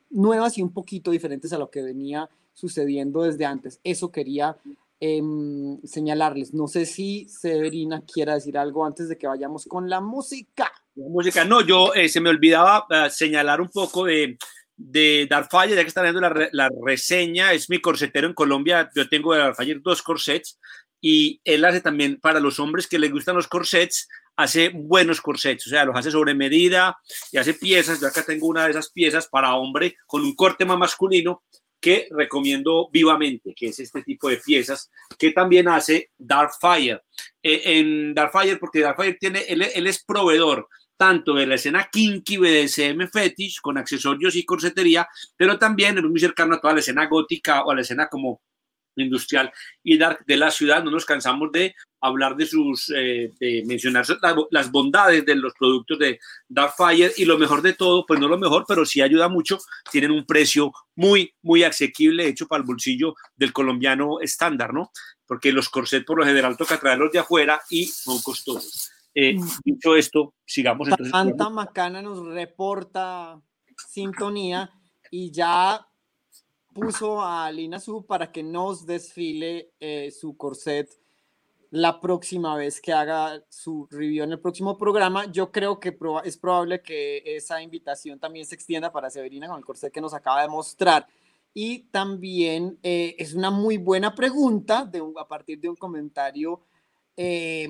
S2: nuevas y un poquito diferentes a lo que venía sucediendo desde antes. Eso quería em, señalarles. No sé si Severina quiera decir algo antes de que vayamos con la música.
S1: La música, no, yo eh, se me olvidaba eh, señalar un poco de, de Darfire, ya que están viendo la reseña, es mi corsetero en Colombia, yo tengo de Darfire dos corsets y él hace también para los hombres que les gustan los corsets, hace buenos corsets, o sea, los hace sobre medida y hace piezas, yo acá tengo una de esas piezas para hombre con un corte más masculino que recomiendo vivamente, que es este tipo de piezas que también hace Darkfire. Eh, en Darkfire, porque Darkfire tiene, él, él es proveedor tanto de la escena kinky BDSM fetish con accesorios y corsetería, pero también es muy cercano a toda la escena gótica o a la escena como industrial y dark de la ciudad. No nos cansamos de hablar de sus, eh, de mencionar las bondades de los productos de Darkfire y lo mejor de todo, pues no lo mejor, pero sí ayuda mucho. Tienen un precio muy, muy asequible, hecho para el bolsillo del colombiano estándar, ¿no? Porque los corsets por lo general toca traerlos de afuera y son costosos. Eh, dicho esto, sigamos entonces.
S2: Santa Macana nos reporta sintonía y ya puso a Lina Su para que nos desfile eh, su corset la próxima vez que haga su review en el próximo programa. Yo creo que es probable que esa invitación también se extienda para Severina con el corset que nos acaba de mostrar. Y también eh, es una muy buena pregunta de un- a partir de un comentario eh,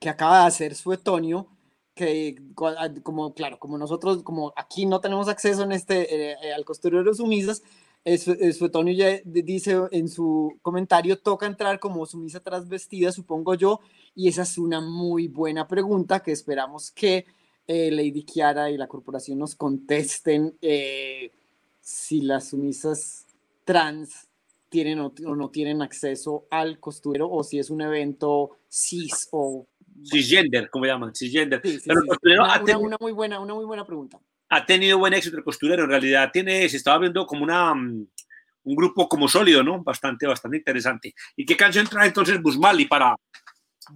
S2: que acaba de hacer Suetonio, que co- a- como, claro, como nosotros, como aquí no tenemos acceso en este, eh, eh, al costurero sumisas, eh, Su- eh, Suetonio ya dice en su comentario, toca entrar como sumisa trasvestida, supongo yo, y esa es una muy buena pregunta que esperamos que eh, Lady Kiara y la corporación nos contesten eh, si las sumisas trans tienen o, o no tienen acceso al costurero o si es un evento cis o
S1: Cisgender, como llaman, cisgender.
S2: Sí, sí,
S1: Pero
S2: sí. Una, una- una muy buena, una muy buena pregunta.
S1: Ha tenido buen éxito el costurero. En realidad tiene, se estaba viendo como una, mm, un grupo como sólido, ¿no? Bastante, bastante interesante. ¿Y qué canción trae entonces Busmali para,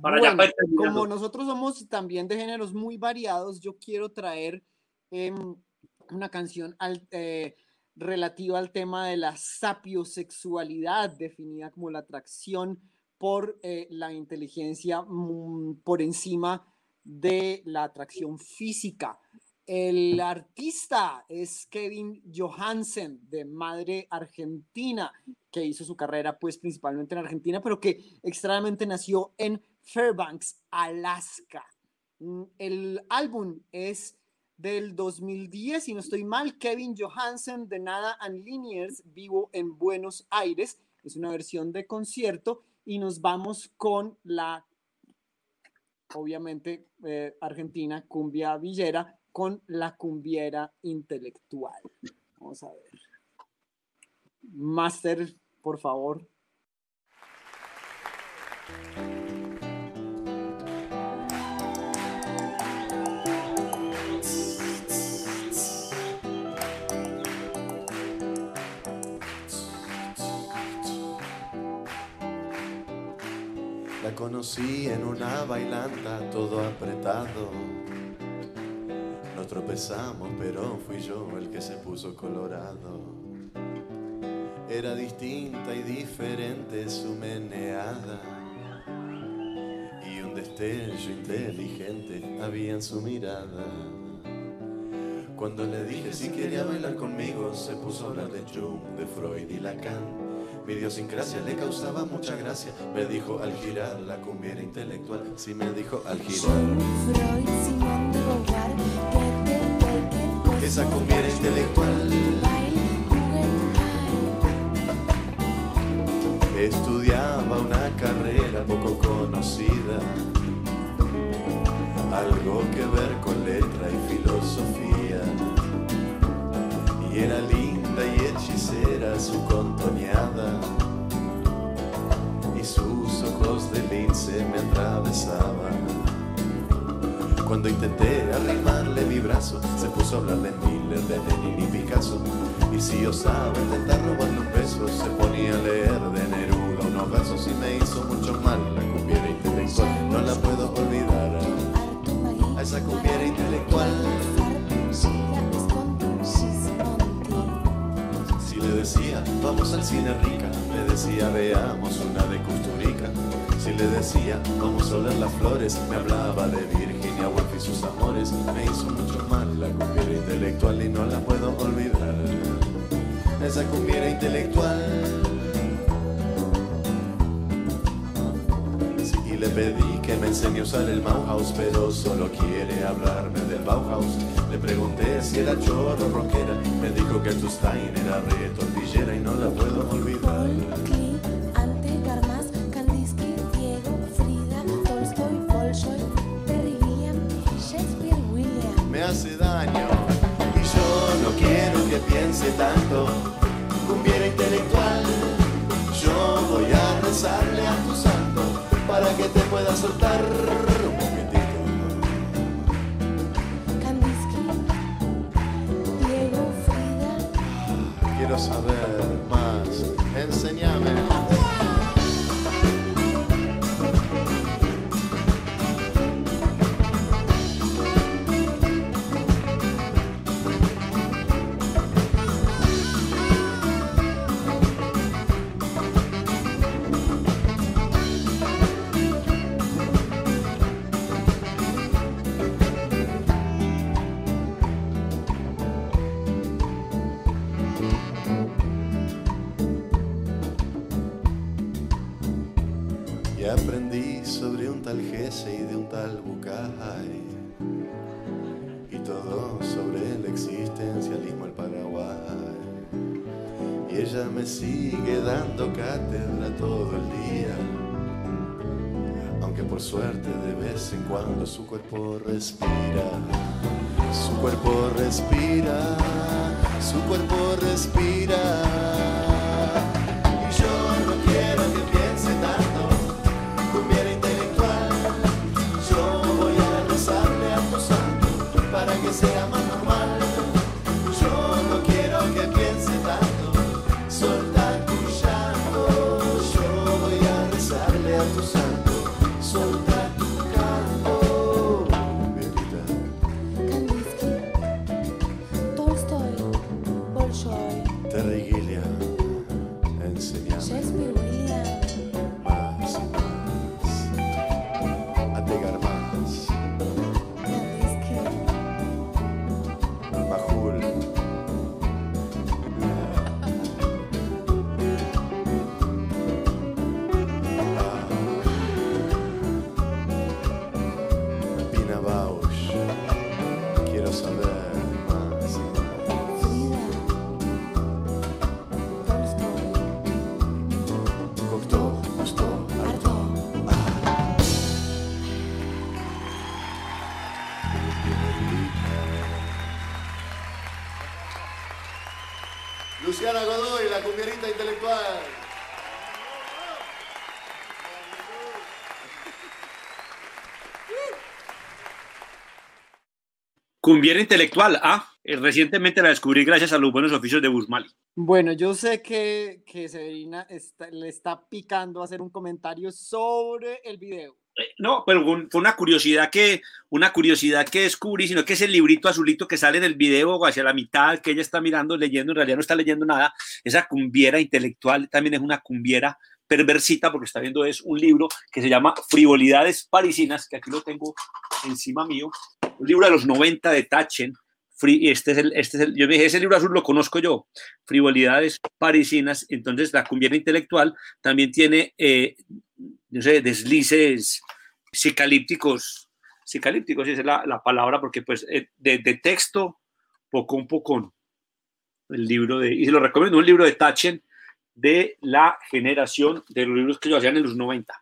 S1: para ya
S2: Bueno,
S1: para ir terminando?
S2: como nosotros somos también de géneros muy variados, yo quiero traer em, una canción al- eh, relativa al tema de la sapiosexualidad, definida como la atracción por eh, la inteligencia mm, por encima de la atracción física. El artista es Kevin Johansen, de madre argentina, que hizo su carrera pues principalmente en Argentina, pero que extrañamente nació en Fairbanks, Alaska. Mm, El álbum es del 2010, si no estoy mal, Kevin Johansen de Nada and Linears, vivo en Buenos Aires. Es una versión de concierto y nos vamos con la, obviamente, eh, argentina, cumbia villera, con la cumbiera intelectual. Vamos a ver. Master, por favor.
S6: La conocí en una bailanta, todo apretado. Nos tropezamos, pero fui yo el que se puso colorado. Era distinta y diferente su meneada. Y un destello inteligente había en su mirada. Cuando le dije si quería bailar conmigo, se puso a hablar de Jung, de Freud y Lacan. Mi idiosincrasia le causaba mucha gracia. Me dijo al girar la cumbiera intelectual. Sí, me dijo al girar.
S7: Freud, Simón de Beckett,
S6: Esa
S7: Bach,
S6: intelectual. Estudiaba una carrera poco conocida. Algo que ver con letra y filosofía. Y era linda y hechicera su contoneada. Y sus ojos de lince me atravesaban. Cuando intenté arrimarle mi brazo, se puso a hablar de Miller, de Lenin y Picasso. Y si osaba intentar robarle un beso, se ponía a leer de Neruda unos versos y me hizo mucho mal la cumbiera intelectual. No la puedo olvidar. A esa cumbiera intelectual. Si le decía, vamos al cine rica, me decía, veamos una de Custurica. Si le decía, vamos a oler las flores, me hablaba de Woolf y sus amores. Me hizo mucho mal la cumbiera intelectual y no la puedo olvidar. Esa cumbiera intelectual. Y le pedí que me enseñe a usar el Bauhaus, pero solo quiere hablarme del Bauhaus. Le pregunté si era chorro o rockera, me dijo que tu Stein era re tortillera y no la puedo olvidar. Piense tanto. Cumbiera intelectual, yo voy a rezarle a tu santo para que te pueda soltar sigue dando cátedra todo el día. Aunque por suerte de vez en cuando su cuerpo respira. Su cuerpo respira. Su cuerpo respira. Cumbiera intelectual, ah,
S1: eh, recientemente la descubrí gracias a los buenos oficios de Busmali.
S2: Bueno, yo sé que, que Severina está- le está picando hacer un comentario sobre el video.
S1: Eh, No, pero fue una curiosidad que, una curiosidad que descubrí, sino que ese librito azulito que sale en el video hacia la mitad, que ella está mirando, leyendo, en realidad no está leyendo nada, esa cumbiera intelectual también es una cumbiera perversita, porque está viendo es un libro que se llama Frivolidades Parisinas, que aquí lo tengo encima mío, un libro de los 90 de Tachen, este es el, este es el, yo dije, ese libro azul lo conozco yo, Frivolidades Parisinas, entonces la cumbiera intelectual también tiene, eh, sé, deslices psicalípticos, psicalípticos, esa es la, la palabra, porque pues eh, de, de texto, poco un poco, el libro de, y se lo recomiendo, un libro de Tachen de la generación de los libros que yo hacían en los 90.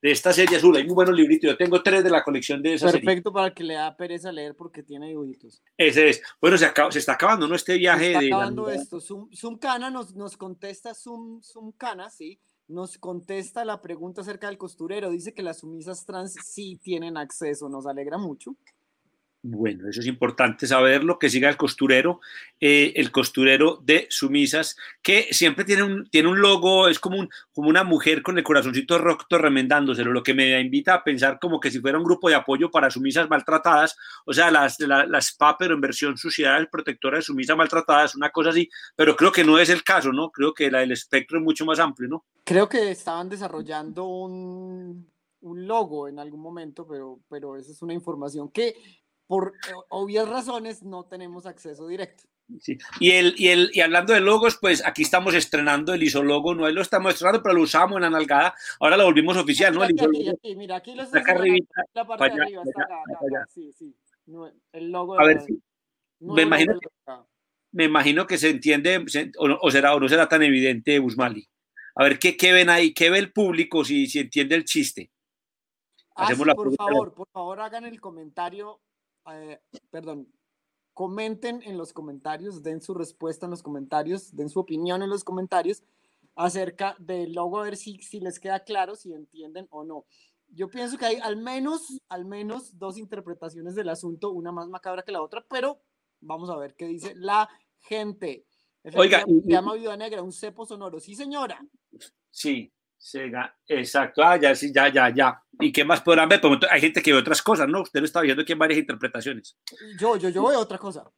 S1: De esta serie azul, hay muy buenos libritos, yo tengo tres de la colección de esa serie.
S2: Perfecto para el que le da pereza leer porque tiene dibujitos.
S1: Ese es. Bueno, se, acaba- se está acabando, ¿no? Este viaje
S2: Está
S1: de...
S2: acabando esto. Zoom, Zoom Cana nos, nos contesta, Zoom, Zoom Cana, sí, nos contesta la pregunta acerca del costurero. Dice que las sumisas trans sí tienen acceso, nos alegra mucho.
S1: Bueno, eso es importante saberlo, que siga el costurero, eh, el costurero de sumisas, que siempre tiene un, tiene un logo, es como, un, como una mujer con el corazoncito roto remendándoselo, lo que me invita a pensar como que si fuera un grupo de apoyo para sumisas maltratadas, o sea, las, la, la SPA, pero en versión sociedad protectora de sumisas maltratadas, una cosa así, pero creo que no es el caso, ¿no? Creo que la del espectro es mucho más amplio, ¿no?
S2: Creo que estaban desarrollando un, un logo en algún momento, pero, pero esa es una información que por obvias razones no tenemos acceso directo.
S1: Sí. Y, el, y, el, y hablando de logos, pues aquí estamos estrenando el isologo, no lo estamos estrenando, pero lo usamos en la nalgada, ahora lo volvimos oficial, ¿no? El
S2: Aquí, aquí, aquí, mira, aquí lo
S1: acá arribita,
S2: la parte de arriba, está acá, sí, sí. El logo
S1: A ver, sí, me imagino que- me imagino que se entiende, se- o, será, o no será tan evidente, Busmali. A ver, ¿qué, qué ven ahí? ¿Qué ve el público si, si entiende el chiste?
S2: Ah,
S1: Hacemos
S2: sí,
S1: la
S2: por favor, por favor hagan el comentario, eh, perdón, comenten en los comentarios, den su respuesta en los comentarios, den su opinión en los comentarios acerca del logo, a ver si, si les queda claro, si entienden o no. Yo pienso que hay al menos, al menos dos interpretaciones del asunto, una más macabra que la otra, pero vamos a ver qué dice la gente.
S1: Oiga,
S2: se llama Viuda Negra, un cepo sonoro. Sí, señora.
S1: Sí, Sega, exacto. Ah, ya, sí, ya, ya, ya. ¿Y qué más podrán ver? Pues, hay gente que ve otras cosas, ¿no? Usted lo está viendo aquí en varias interpretaciones.
S2: Yo, yo, yo veo otra cosa.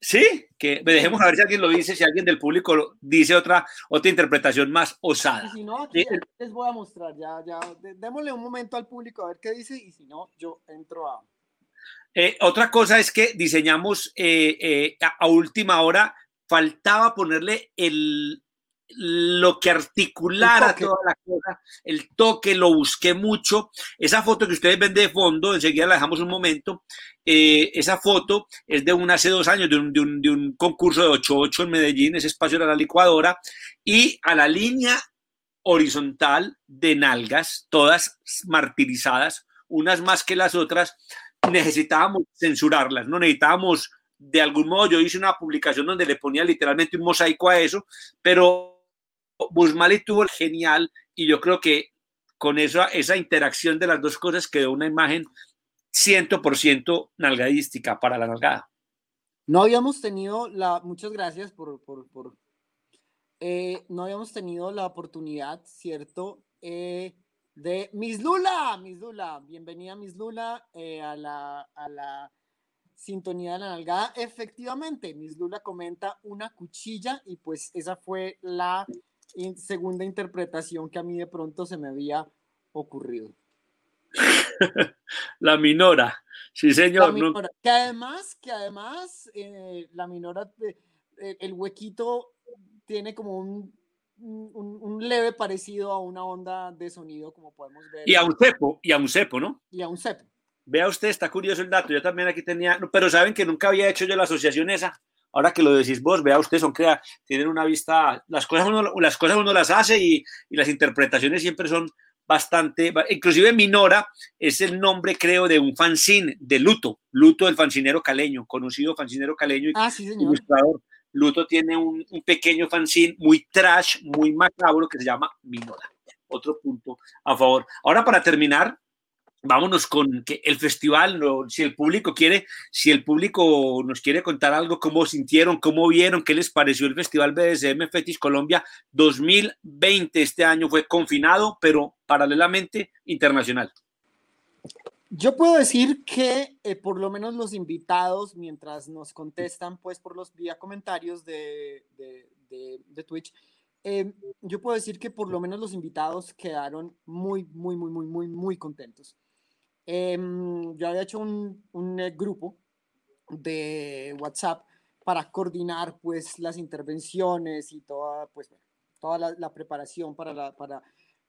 S1: Sí, que dejemos a ver si alguien lo dice, si alguien del público lo- dice otra, otra interpretación más
S2: Y
S1: osada.
S2: si no, aquí,
S1: Sí.
S2: les voy a mostrar, ya, ya, démosle un momento al público a ver qué dice y si no, yo entro a...
S1: Eh, otra cosa es que diseñamos eh, eh, a, a última hora, faltaba ponerle el lo que articulara toda la cosa, el toque, lo busqué mucho. Esa foto que ustedes ven de fondo, enseguida la dejamos un momento. eh, esa foto es de un hace dos años, de un, de un, de un concurso de 8-8 en Medellín, ese espacio era la licuadora, y a la línea horizontal de nalgas, todas martirizadas, unas más que las otras, necesitábamos censurarlas, no necesitábamos, de algún modo, yo hice una publicación donde le ponía literalmente un mosaico a eso, pero Busmali tuvo el genial y yo creo que con esa, esa interacción de las dos cosas quedó una imagen 100% nalgadística para la nalgada.
S2: No habíamos tenido la... Muchas gracias por... por, eh, no habíamos tenido la oportunidad, ¿cierto? Eh, de Miss Lula, Miss Lula, bienvenida Miss Lula eh, a, la, a la sintonía de la nalgada. Efectivamente, Miss Lula comenta una cuchilla y pues esa fue la segunda interpretación que a mí de pronto se me había ocurrido. [laughs]
S1: La minora, sí señor. no-
S2: que además, que además eh, la minora, de- eh, el huequito tiene como un, un, un leve parecido a una onda de sonido, como podemos ver,
S1: y a un cepo, y a un cepo, ¿no?
S2: y a un cepo.
S1: Vea usted, está curioso el dato. Yo también aquí tenía, pero saben que nunca había hecho yo la asociación esa. Ahora que lo decís vos, vea usted, son crea, tienen una vista, las cosas uno, las cosas uno las hace y, y las interpretaciones siempre son bastante, ba- inclusive Minora es el nombre, creo, de un fanzine de Luto, Luto el fancinero caleño, conocido fancinero caleño y
S2: Ah, sí, señor.
S1: ilustrador. Luto tiene un, un pequeño fanzine muy trash, muy macabro que se llama Minora. Otro punto a favor. Ahora para terminar, vámonos con el festival, si el público quiere, si el público nos quiere contar algo, cómo sintieron, cómo vieron, qué les pareció el Festival BDSM Fetish Colombia 2020. Este año fue confinado, pero paralelamente internacional.
S2: Yo puedo decir que eh, por lo menos los invitados, mientras nos contestan, pues por los vía comentarios de, Twitch, eh, yo puedo decir que por lo menos los invitados quedaron muy, muy, muy, muy, muy, muy contentos. Em, yo había hecho un, un, eh, grupo de WhatsApp para coordinar pues las intervenciones y toda, pues, toda la, la preparación para, la, para,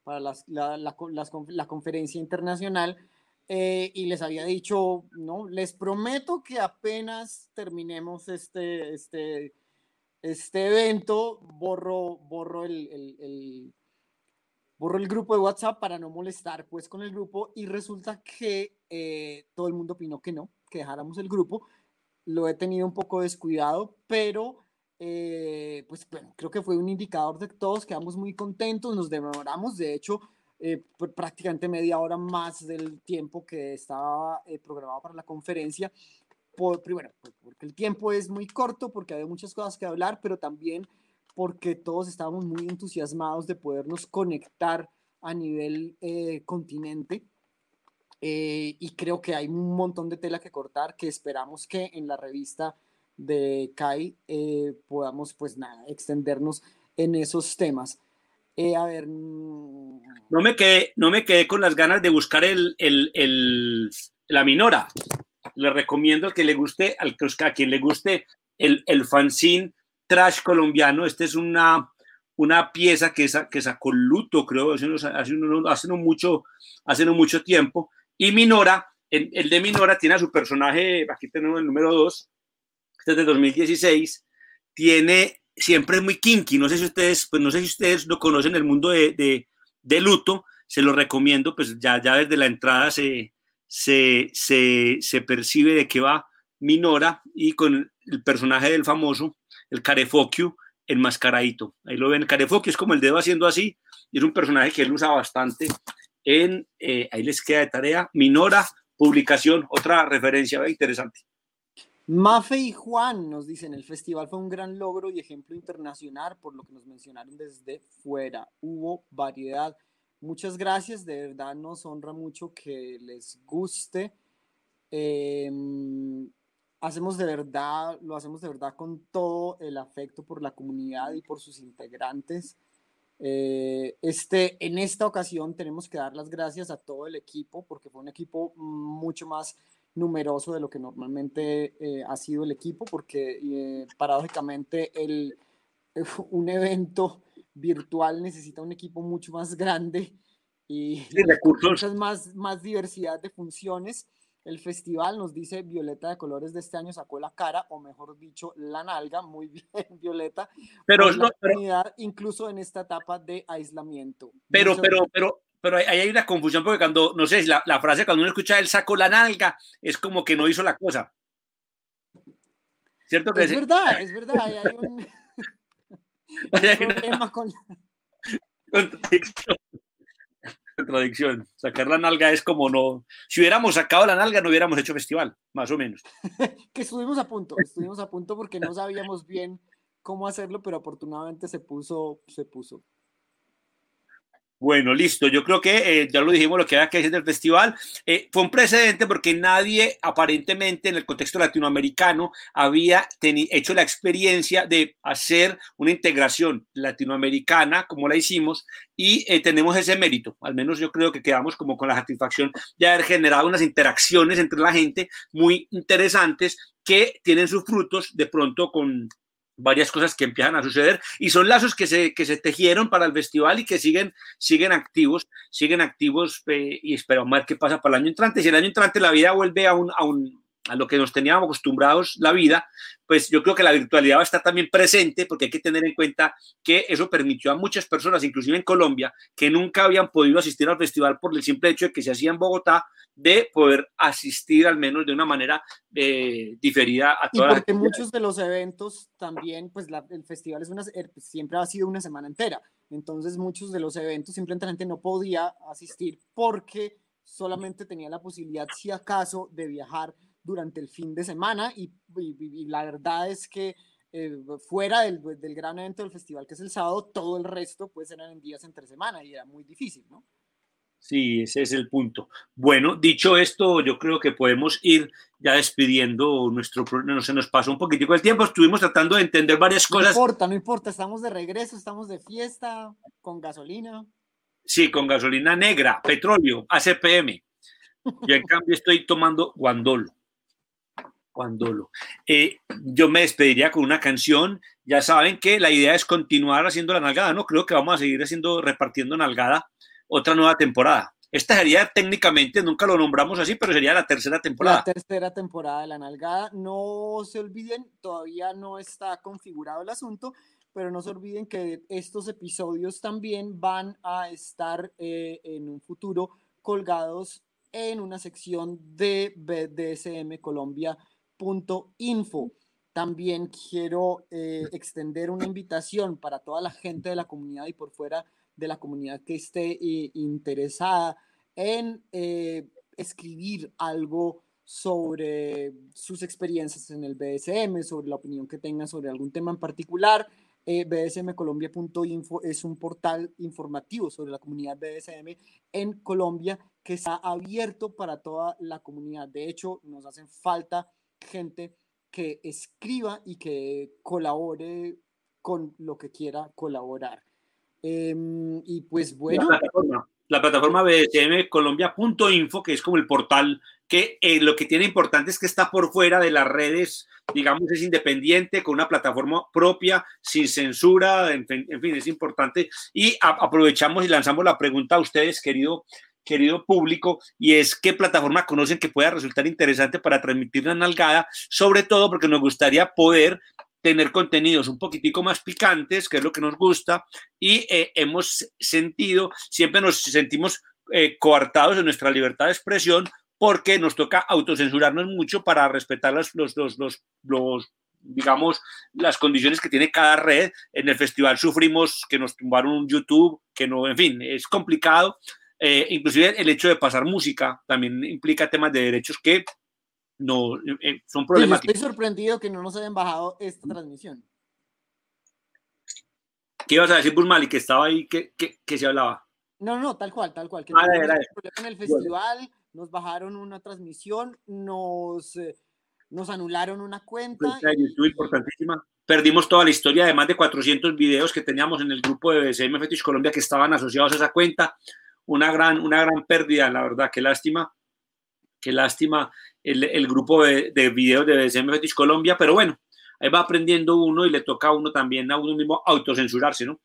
S2: para las- la, la las la conferencia internacional eh, y les había dicho, no, les prometo que apenas terminemos este, este, este evento, borro, borro el, el- el- borro el grupo de WhatsApp para no molestar pues con el grupo y resulta que eh, todo el mundo opinó que no, que dejáramos el grupo. Lo he tenido un poco descuidado, pero eh, pues bueno, creo que fue un indicador de todos quedamos muy contentos, nos demoramos, de hecho, eh, pr- prácticamente media hora más del tiempo que estaba eh, programado para la conferencia. Por, primero, por- porque el tiempo es muy corto, porque había muchas cosas que hablar, pero también porque todos estábamos muy entusiasmados de podernos conectar a nivel eh, continente. Eh, y creo que hay un montón de tela que cortar que esperamos que en la revista de Kai eh, podamos, pues nada, extendernos en esos temas. Eh, a ver, mm,
S1: No me quedé, no me quedé con las ganas de buscar el, el- el- la minora. Le recomiendo que le guste, al, a quien le guste el, el fanzine trash colombiano. Este es una, una pieza que, sa- que sacó Luto, creo, hace, unos- hace, uno- hace no mucho, hace no mucho tiempo. Y Minora, el, el de Minora tiene a su personaje, aquí tenemos el número 2, este es de 2016, tiene, siempre es muy kinky, no sé si ustedes, pues no sé si ustedes lo conocen, el mundo de, de, de luto, se lo recomiendo, pues ya, ya desde la entrada se, se, se, se percibe de qué va Minora y con el personaje del famoso, el Carefoquio, enmascaradito. Ahí lo ven, el Carefoquio es como el dedo haciendo así, y es un personaje que él usa bastante en, eh, ahí les queda de tarea, Minora, publicación, otra referencia interesante.
S2: Mafe y Juan nos dicen, el festival fue un gran logro y ejemplo internacional por lo que nos mencionaron desde fuera. Hubo variedad. Muchas gracias, de verdad nos honra mucho que les guste. Em, hacemos de verdad, lo hacemos de verdad con todo el afecto por la comunidad y por sus integrantes. Eh, este, en esta ocasión tenemos que dar las gracias a todo el equipo porque fue un equipo mucho más numeroso de lo que normalmente eh, ha sido el equipo porque eh, paradójicamente el, [laughs] un evento virtual necesita un equipo mucho más grande y
S1: Sí, recursos.
S2: muchas más, más diversidad de funciones. El festival nos dice Violeta de Colores de este año sacó la cara, o mejor dicho, la nalga, muy [laughs] bien, Violeta,
S1: Pero,
S2: por la
S1: no, pero,
S2: comunidad, incluso en esta etapa de aislamiento.
S1: pero, pero, pero, pero ahí hay una confusión porque cuando, no sé, la, la frase cuando uno escucha él sacó la nalga, es como que no hizo la cosa. ¿Cierto que
S2: Es verdad, es verdad. Hay, hay un, [laughs]
S1: hay [laughs]
S2: un problema con.
S1: contradicción. Contradicción. Sacar la nalga es como no. Si hubiéramos sacado la nalga, no hubiéramos hecho festival, más o menos. [laughs]
S2: que estuvimos a punto, estuvimos a punto porque no sabíamos bien cómo hacerlo, pero afortunadamente se puso, se puso.
S1: Bueno, listo. Yo creo que eh, ya lo dijimos lo que había que decir del festival. Eh, fue un precedente porque nadie, aparentemente, en el contexto latinoamericano, había hecho la experiencia de hacer una integración latinoamericana, como la hicimos, y eh, tenemos ese mérito. Al menos yo creo que quedamos como con la satisfacción de haber generado unas interacciones entre la gente muy interesantes que tienen sus frutos de pronto con varias cosas que empiezan a suceder y son lazos que se, que se tejieron para el festival y que siguen, siguen activos, siguen activos eh, y esperamos ver qué pasa para el año entrante. Si el año entrante la vida vuelve a, un, a, un, a lo que nos teníamos acostumbrados, la vida, pues yo creo que la virtualidad va a estar también presente porque hay que tener en cuenta que eso permitió a muchas personas, inclusive en Colombia, que nunca habían podido asistir al festival por el simple hecho de que se hacía en Bogotá, de poder asistir al menos de una manera eh, diferida a
S2: Y
S1: todas las
S2: porque muchos de los eventos también, pues la- el festival es una, er, siempre ha sido una semana entera. Entonces muchos de los eventos simplemente la gente no podía asistir porque solamente tenía la posibilidad, si acaso, de viajar durante el fin de semana. Y, y- y la verdad es que eh, fuera del, del gran evento del festival, que es el sábado, todo el resto pues eran en días entre semana y era muy difícil, ¿no?
S1: Sí, ese es el punto. Bueno, dicho esto, yo creo que podemos ir ya despidiendo nuestro programa. No se nos pasó un poquitico el tiempo. Estuvimos tratando de entender varias
S2: No
S1: cosas.
S2: importa, no importa, estamos de regreso, estamos de fiesta, con gasolina.
S1: Sí, con gasolina negra, petróleo, ACPM. Yo en cambio estoy tomando guandolo. Guandolo. Eh, yo me despediría con una canción. Ya saben que la idea es continuar haciendo la nalgada, ¿no? Creo que vamos a seguir haciendo, repartiendo nalgada otra nueva temporada. Esta sería técnicamente, nunca lo nombramos así, pero sería la tercera temporada.
S2: La tercera temporada de La Nalgada. No se olviden, todavía no está configurado el asunto, pero no se olviden que estos episodios también van a estar eh, en un futuro colgados en una sección de bdsmcolombia.info. También quiero eh, extender una invitación para toda la gente de la comunidad y por fuera de la comunidad que esté eh, interesada en eh, escribir algo sobre sus experiencias en el BSM, sobre la opinión que tengan sobre algún tema en particular. Eh, bsmcolombia.info es un portal informativo sobre la comunidad BDSM en Colombia que está abierto para toda la comunidad. De hecho, nos hacen falta gente que escriba y que colabore con lo que quiera colaborar. Em, y pues bueno,
S1: La plataforma, la plataforma bsmcolombia.info, que es como el portal que eh, lo que tiene importante es que está por fuera de las redes, digamos, es independiente, con una plataforma propia, sin censura, en fin, en fin, es importante. Y a- aprovechamos y lanzamos la pregunta a ustedes, querido, querido público, y es qué plataforma conocen que pueda resultar interesante para transmitir una nalgada, sobre todo porque nos gustaría poder tener contenidos un poquitico más picantes, que es lo que nos gusta, y eh, hemos sentido, siempre nos sentimos eh, coartados en nuestra libertad de expresión porque nos toca autocensurarnos mucho para respetar los, los, los, los, los, digamos, las condiciones que tiene cada red. En el festival sufrimos que nos tumbaron YouTube, que no, en fin, es complicado. Eh, inclusive el hecho de pasar música también implica temas de derechos que no eh, son
S2: yo
S1: problemáticos.
S2: estoy sorprendido que no nos hayan bajado esta transmisión.
S1: ¿Qué ibas a decir, Burmali, que estaba ahí, que, que, que se hablaba?
S2: No, no, tal cual, tal cual. Que
S1: Ah,
S2: en el festival, nos bajaron una transmisión, nos, eh, nos anularon una cuenta.
S1: De YouTube importantísima. Perdimos toda la historia de más de 400 videos que teníamos en el grupo de BCM Fetish Colombia que estaban asociados a esa cuenta. Una gran, una gran pérdida, la verdad, qué lástima. Qué lástima el, el grupo de, de videos de BCM Fetish Colombia, pero bueno, ahí va aprendiendo uno y le toca a uno también a uno mismo autocensurarse, ¿no?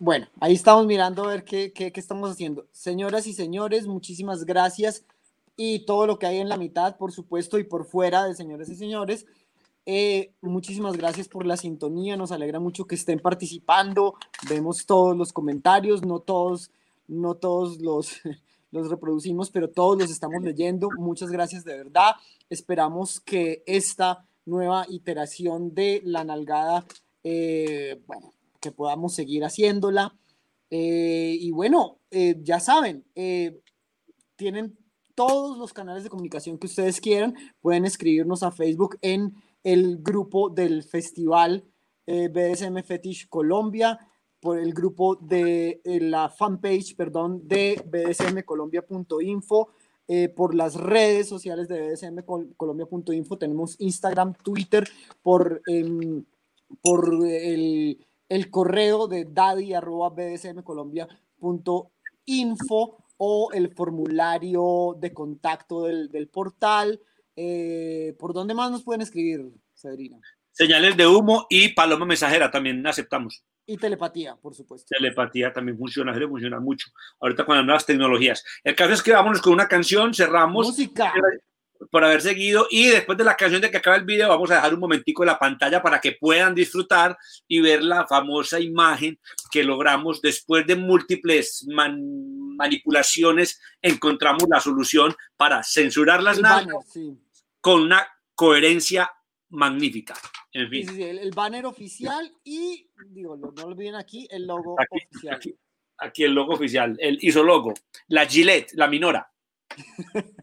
S2: Bueno, ahí estamos mirando a ver qué, qué, qué estamos haciendo. Señoras y señores, muchísimas gracias. Y todo lo que hay en la mitad, por supuesto, y por fuera de señores y señores. Eh, muchísimas gracias por la sintonía. Nos alegra mucho que estén participando. Vemos todos los comentarios, no todos, no todos los, [laughs] los reproducimos, pero todos los estamos leyendo. Muchas gracias de verdad. Esperamos que esta nueva iteración de la nalgada, eh, que podamos seguir haciéndola. Eh, y bueno, ya saben, tienen todos los canales de comunicación que ustedes quieran. Pueden escribirnos a Facebook en el grupo del festival eh, BDSM Fetish Colombia, por el grupo de eh, la fanpage, perdón, de bdsmcolombia.info, eh, por las redes sociales de bdsmcolombia.info. Tenemos Instagram, Twitter, por, em, por el el correo de daddy.bdsmcolombia.info o el formulario de contacto del, del portal. Eh, ¿Por dónde más nos pueden escribir, Cedrina?
S1: Señales de humo y paloma mensajera también aceptamos.
S2: Y telepatía, por supuesto.
S1: Telepatía también funciona, suele funcionar mucho. Ahorita con las nuevas tecnologías. El caso es que vámonos con una canción, cerramos.
S2: Música.
S1: Por haber seguido y después de la canción de que acaba el video vamos a dejar un momentico la pantalla para que puedan disfrutar y ver la famosa imagen que logramos después de múltiples man- manipulaciones encontramos la solución para censurar las nalgas
S2: banner, sí.
S1: con una coherencia magnífica en fin
S2: sí, sí, el, el banner oficial y, digo, no lo olviden aquí, el logo
S1: aquí,
S2: oficial.
S1: aquí, aquí el logo oficial el isologo la Gillette la minora [laughs]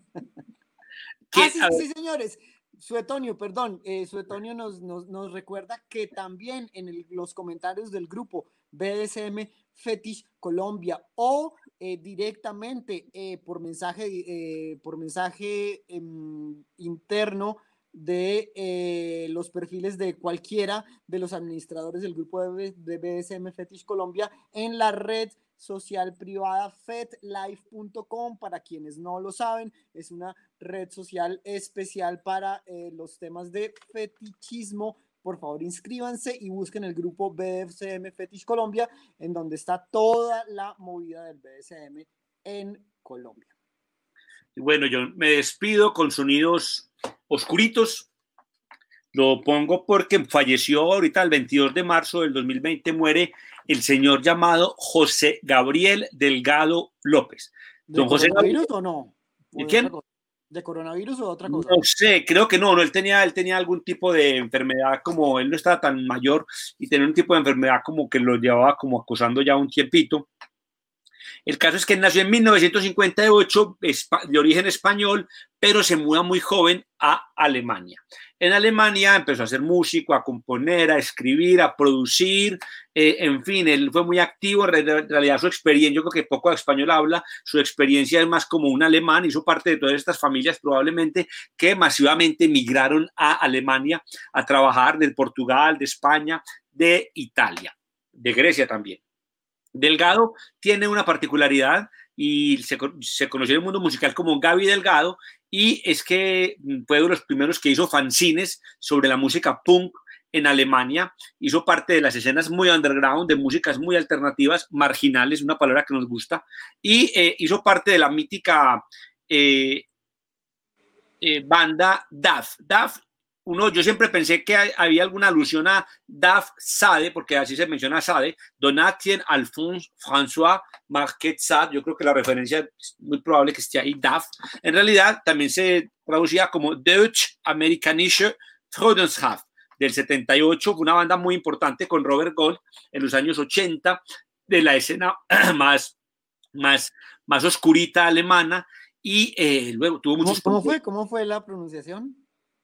S2: Ah, sí, sí, señores. Suetonio, perdón, eh, Suetonio nos, nos, nos recuerda que también en el- los comentarios del grupo BDSM Fetish Colombia o eh, directamente eh, por mensaje, eh, por mensaje em, interno de los perfiles de cualquiera de los administradores del grupo de, de BDSM Fetish Colombia en la red social privada fetlife.com para quienes no lo saben es una red social especial para eh, los temas de fetichismo por favor inscríbanse y busquen el grupo BDSM Fetish Colombia en donde está toda la movida del BDSM en Colombia
S1: Y Bueno, yo me despido con sonidos oscuritos. Lo pongo porque falleció ahorita el 22 de marzo del 2020, muere el señor llamado José Gabriel Delgado López.
S2: ¿De
S1: Don José
S2: coronavirus o no? ¿O
S1: ¿De
S2: de
S1: quién?
S2: ¿De coronavirus o otra cosa?
S1: No sé, creo que no, no, él tenía, él tenía algún tipo de enfermedad, como él no estaba tan mayor y tenía un tipo de enfermedad como que lo llevaba como acosando ya un tiempito. El caso es que nació en 1958, espa- de origen español, pero se muda muy joven a Alemania. En Alemania empezó a ser músico, a componer, a escribir, a producir, eh, en fin, él fue muy activo, en realidad su experiencia, yo creo que poco español habla, su experiencia es más como un alemán, hizo parte de todas estas familias probablemente que masivamente migraron a Alemania a trabajar de Portugal, de España, de Italia, de Grecia también. Delgado tiene una particularidad y se, se conoció en el mundo musical como Gaby Delgado y es que fue de los primeros que hizo fanzines sobre la música punk en Alemania, hizo parte de las escenas muy underground, de músicas muy alternativas, marginales, una palabra que nos gusta, y eh, hizo parte de la mítica eh, eh, banda DAF. DAF, uno, yo siempre pensé que hay- había alguna alusión a DAF Sade, porque así se menciona Sade, Donatien Alphonse François Marquet Sade, yo creo que la referencia es muy probable que esté ahí, DAF. En realidad también se traducía como Deutsch Amerikanische Freudenschaft del 78, fue una banda muy importante con Robert Gold en los años 80 de la escena [clears throat] más, más, más oscurita alemana y eh, luego tuvo
S2: ¿Cómo,
S1: muchos...
S2: cómo fue? ¿Cómo fue la pronunciación?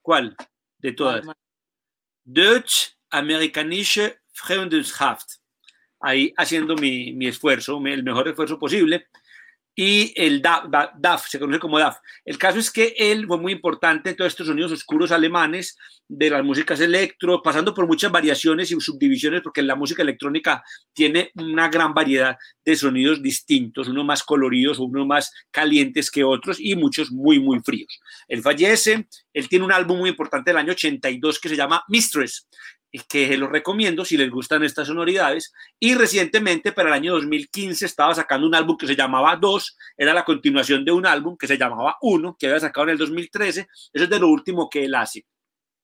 S1: ¿Cuál? De todas. Deutsch Amerikanische Freundeschaft. Ahí haciendo mi, mi esfuerzo, el mejor esfuerzo posible. Y el DAF, Da- DAF, se conoce como DAF. El caso es que él fue muy importante en todos estos sonidos oscuros alemanes de las músicas electro, pasando por muchas variaciones y subdivisiones, porque la música electrónica tiene una gran variedad de sonidos distintos, unos más coloridos, unos más calientes que otros y muchos muy, muy fríos. Él fallece, él tiene un álbum muy importante del año 82 que se llama Mistress, que lo recomiendo si les gustan estas sonoridades. Y recientemente, para el año 2015, estaba sacando un álbum que se llamaba Dos, era la continuación de un álbum que se llamaba Uno, que había sacado en el 2013. Eso es de lo último que él hace.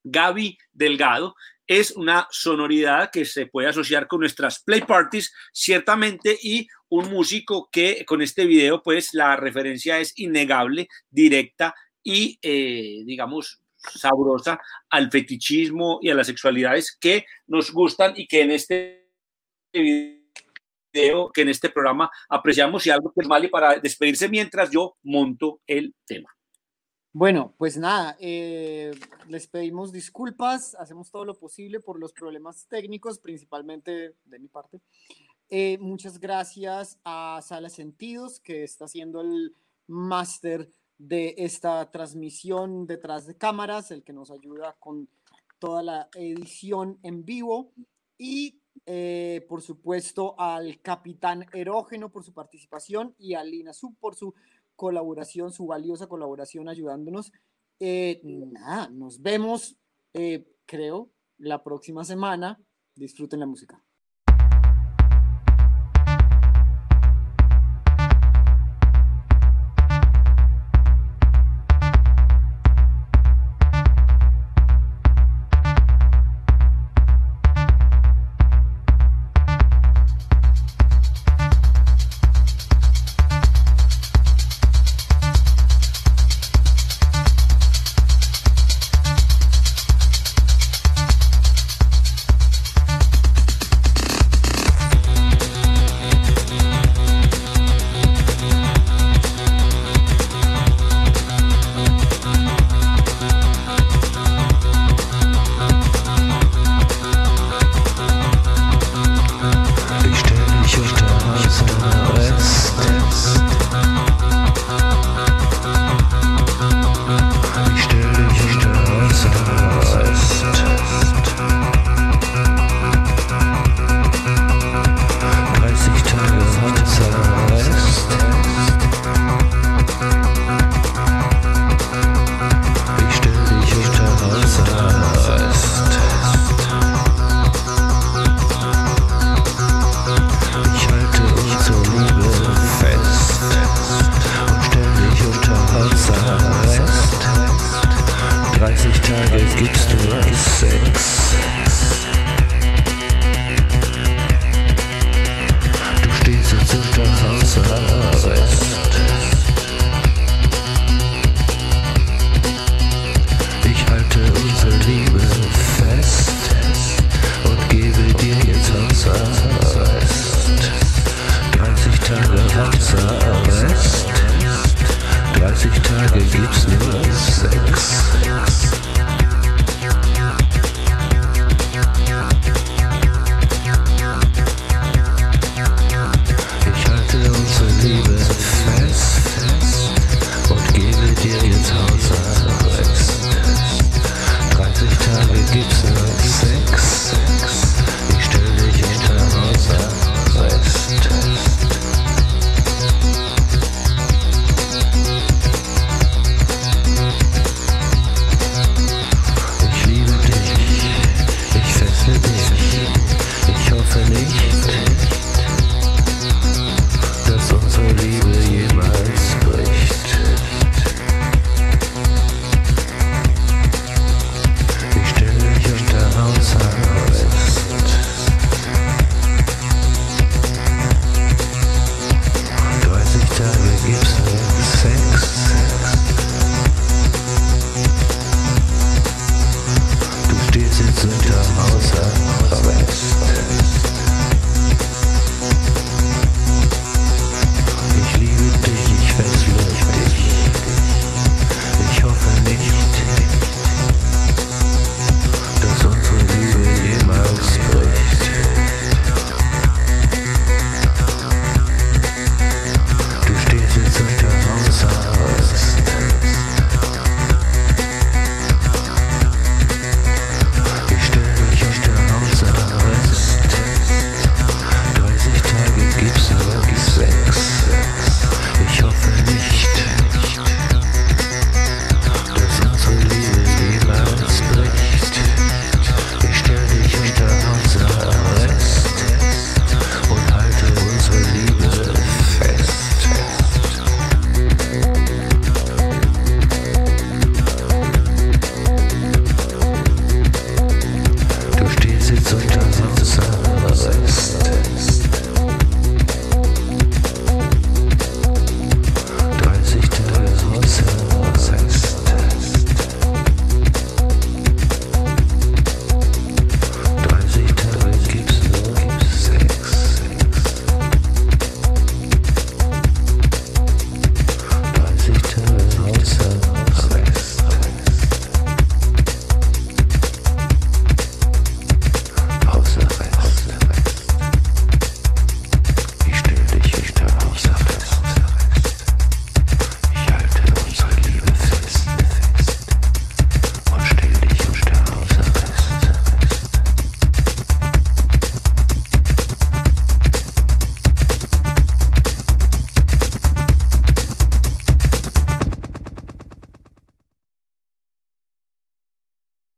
S1: Gaby Delgado es una sonoridad que se puede asociar con nuestras play parties, ciertamente, y un músico que con este video, pues la referencia es innegable, directa y, eh, digamos, sabrosa al fetichismo y a las sexualidades que nos gustan y que en este video, que en este programa apreciamos y algo que es mal y para despedirse mientras yo monto el tema.
S2: Bueno, pues nada, eh, les pedimos disculpas, hacemos todo lo posible por los problemas técnicos, principalmente de mi parte. Eh, muchas gracias a Sala Sentidos, que está haciendo el máster de esta transmisión detrás de cámaras, el que nos ayuda con toda la edición en vivo. Y eh, por supuesto al Capitán Erógeno por su participación y a Lina Sub por su colaboración, su valiosa colaboración ayudándonos. Eh, nada, nos vemos, eh, creo, la próxima semana. Disfruten la música.